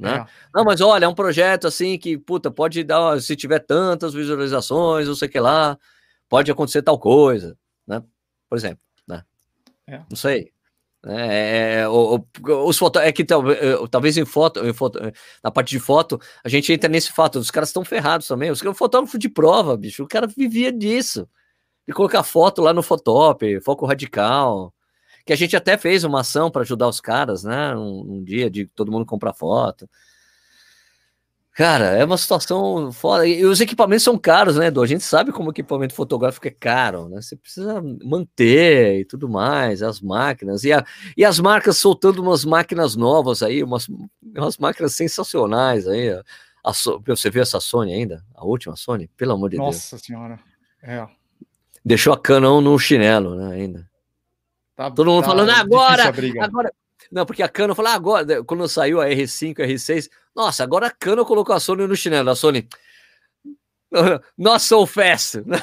Né? É. Não, mas olha, é um projeto assim que, puta, pode dar, se tiver tantas visualizações, não sei o que lá, pode acontecer tal coisa, né? Por exemplo, né? É. Não sei. É, é, o, os foto, é que talvez em foto, em foto, na parte de foto, a gente entra nesse fato, os caras estão ferrados também. Os fotógrafo de prova, bicho, o cara vivia disso. De colocar foto lá no Photop, foco radical. Que a gente até fez uma ação para ajudar os caras, né? Um, um, dia de todo mundo comprar foto. Cara, é uma situação foda. E os equipamentos são caros, né, Edu? A gente sabe como o equipamento fotográfico é caro, né? Você precisa manter e tudo mais, as máquinas. E, a, e as marcas soltando umas máquinas novas aí, umas, umas máquinas sensacionais aí. A, você viu essa Sony ainda? A última Sony? Pelo amor de Nossa Deus. Nossa senhora. É. Deixou a Canon no chinelo, né, ainda. Tá, Todo mundo tá falando, agora, agora, não, porque a Canon falou, ah, agora, quando saiu a R5, a R6, nossa, agora a Canon colocou a Sony no chinelo. A Sony, <laughs> not so fast. <laughs> Não,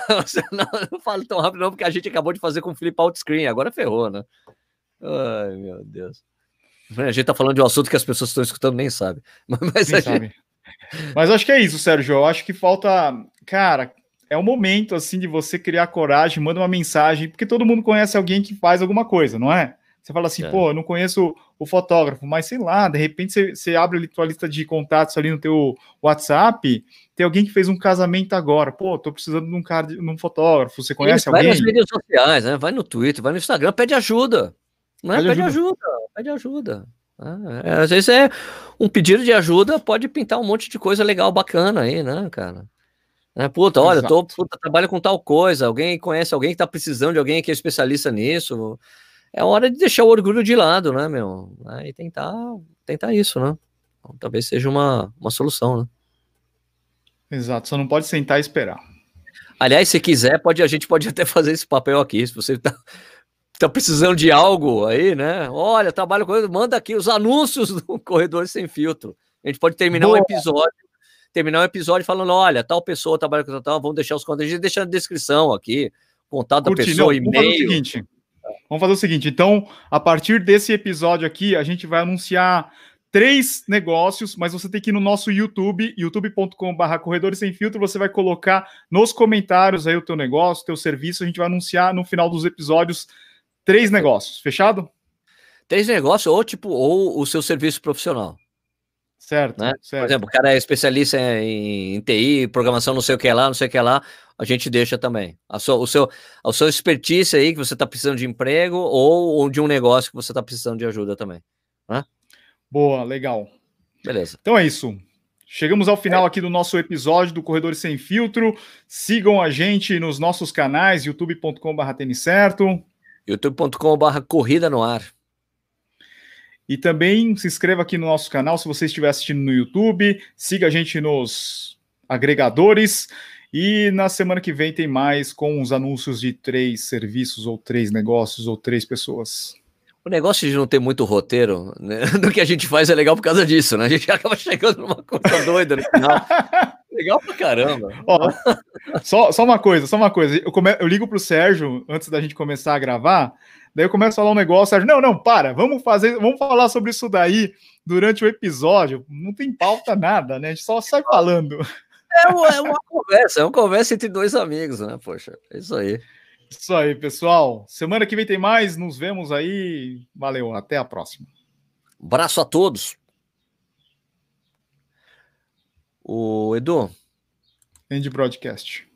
não, não falo tão rápido não, porque a gente acabou de fazer com o flip out screen, agora ferrou, né? Ai, meu Deus. A gente tá falando de um assunto que as pessoas estão escutando nem sabem. <laughs> Mas, nem sabe. Mas acho que é isso, Sérgio. Eu acho que falta, cara, é o momento assim de você criar coragem, manda uma mensagem, porque todo mundo conhece alguém que faz alguma coisa, não é? Você fala assim, é. pô, eu não conheço o fotógrafo, mas sei lá, de repente você, você abre a tua lista de contatos ali no teu WhatsApp, tem alguém que fez um casamento agora, pô, tô precisando de um cara, de, um fotógrafo, você conhece Isso, alguém? Vai nas redes sociais, né? Vai no Twitter, vai no Instagram, pede ajuda. Não é? Pede, pede ajuda. ajuda, pede ajuda. É, às vezes é um pedido de ajuda, pode pintar um monte de coisa legal, bacana aí, né, cara? É, puta, olha, Exato. tô, puta, trabalho com tal coisa, alguém conhece alguém que tá precisando de alguém que é especialista nisso, é hora de deixar o orgulho de lado, né, meu? E tentar, tentar isso, né? Então, talvez seja uma, uma solução, né? Exato, só não pode sentar e esperar. Aliás, se quiser, pode, a gente pode até fazer esse papel aqui, se você tá, tá precisando de algo aí, né? Olha, trabalho com manda aqui os anúncios do <laughs> Corredor Sem Filtro. A gente pode terminar Boa. um episódio, terminar um episódio falando: olha, tal pessoa trabalha com tal, vamos deixar os contatos, a gente deixa na descrição aqui, contato Curti, da pessoa, e-mail. Vamos fazer o seguinte. Vamos fazer o seguinte, então, a partir desse episódio aqui, a gente vai anunciar três negócios, mas você tem que ir no nosso YouTube, youtube.com.br Corredores Sem Filtro, você vai colocar nos comentários aí o teu negócio, o teu serviço, a gente vai anunciar no final dos episódios três negócios, fechado? Três negócios, ou tipo, ou o seu serviço profissional. Certo, né? certo. Por exemplo, o cara é especialista em, em, TI, programação, não sei o que lá, não sei o que lá, a gente deixa também. A sua, o seu, a sua expertise aí que você está precisando de emprego ou, ou, de um negócio que você está precisando de ajuda também. Né? Boa, legal. Beleza. Então é isso. Chegamos ao final aqui do nosso episódio do Corredores Sem Filtro. Sigam a gente nos nossos canais, youtube.com.br youtube.com.br corrida no ar. E também se inscreva aqui no nosso canal se você estiver assistindo no YouTube. Siga a gente nos agregadores. E na semana que vem tem mais com os anúncios de três serviços, ou três negócios, ou três pessoas. O negócio de não ter muito roteiro né, <laughs> do que a gente faz é legal por causa disso, né? A gente <laughs> acaba chegando numa coisa doida no final. <laughs> legal pra caramba. Ó, só, só uma coisa, só uma coisa. Eu, come... eu ligo pro Sérgio antes da gente começar a gravar, daí eu começo a falar um negócio, Sérgio, não, não, para, vamos fazer, vamos falar sobre isso daí durante o episódio. Não tem pauta nada, né? A gente só sai falando. É uma, é uma conversa, é uma conversa entre dois amigos, né? Poxa, é isso aí. Isso aí, pessoal. Semana que vem tem mais. Nos vemos aí. Valeu, até a próxima. Abraço a todos. O Edu. End broadcast.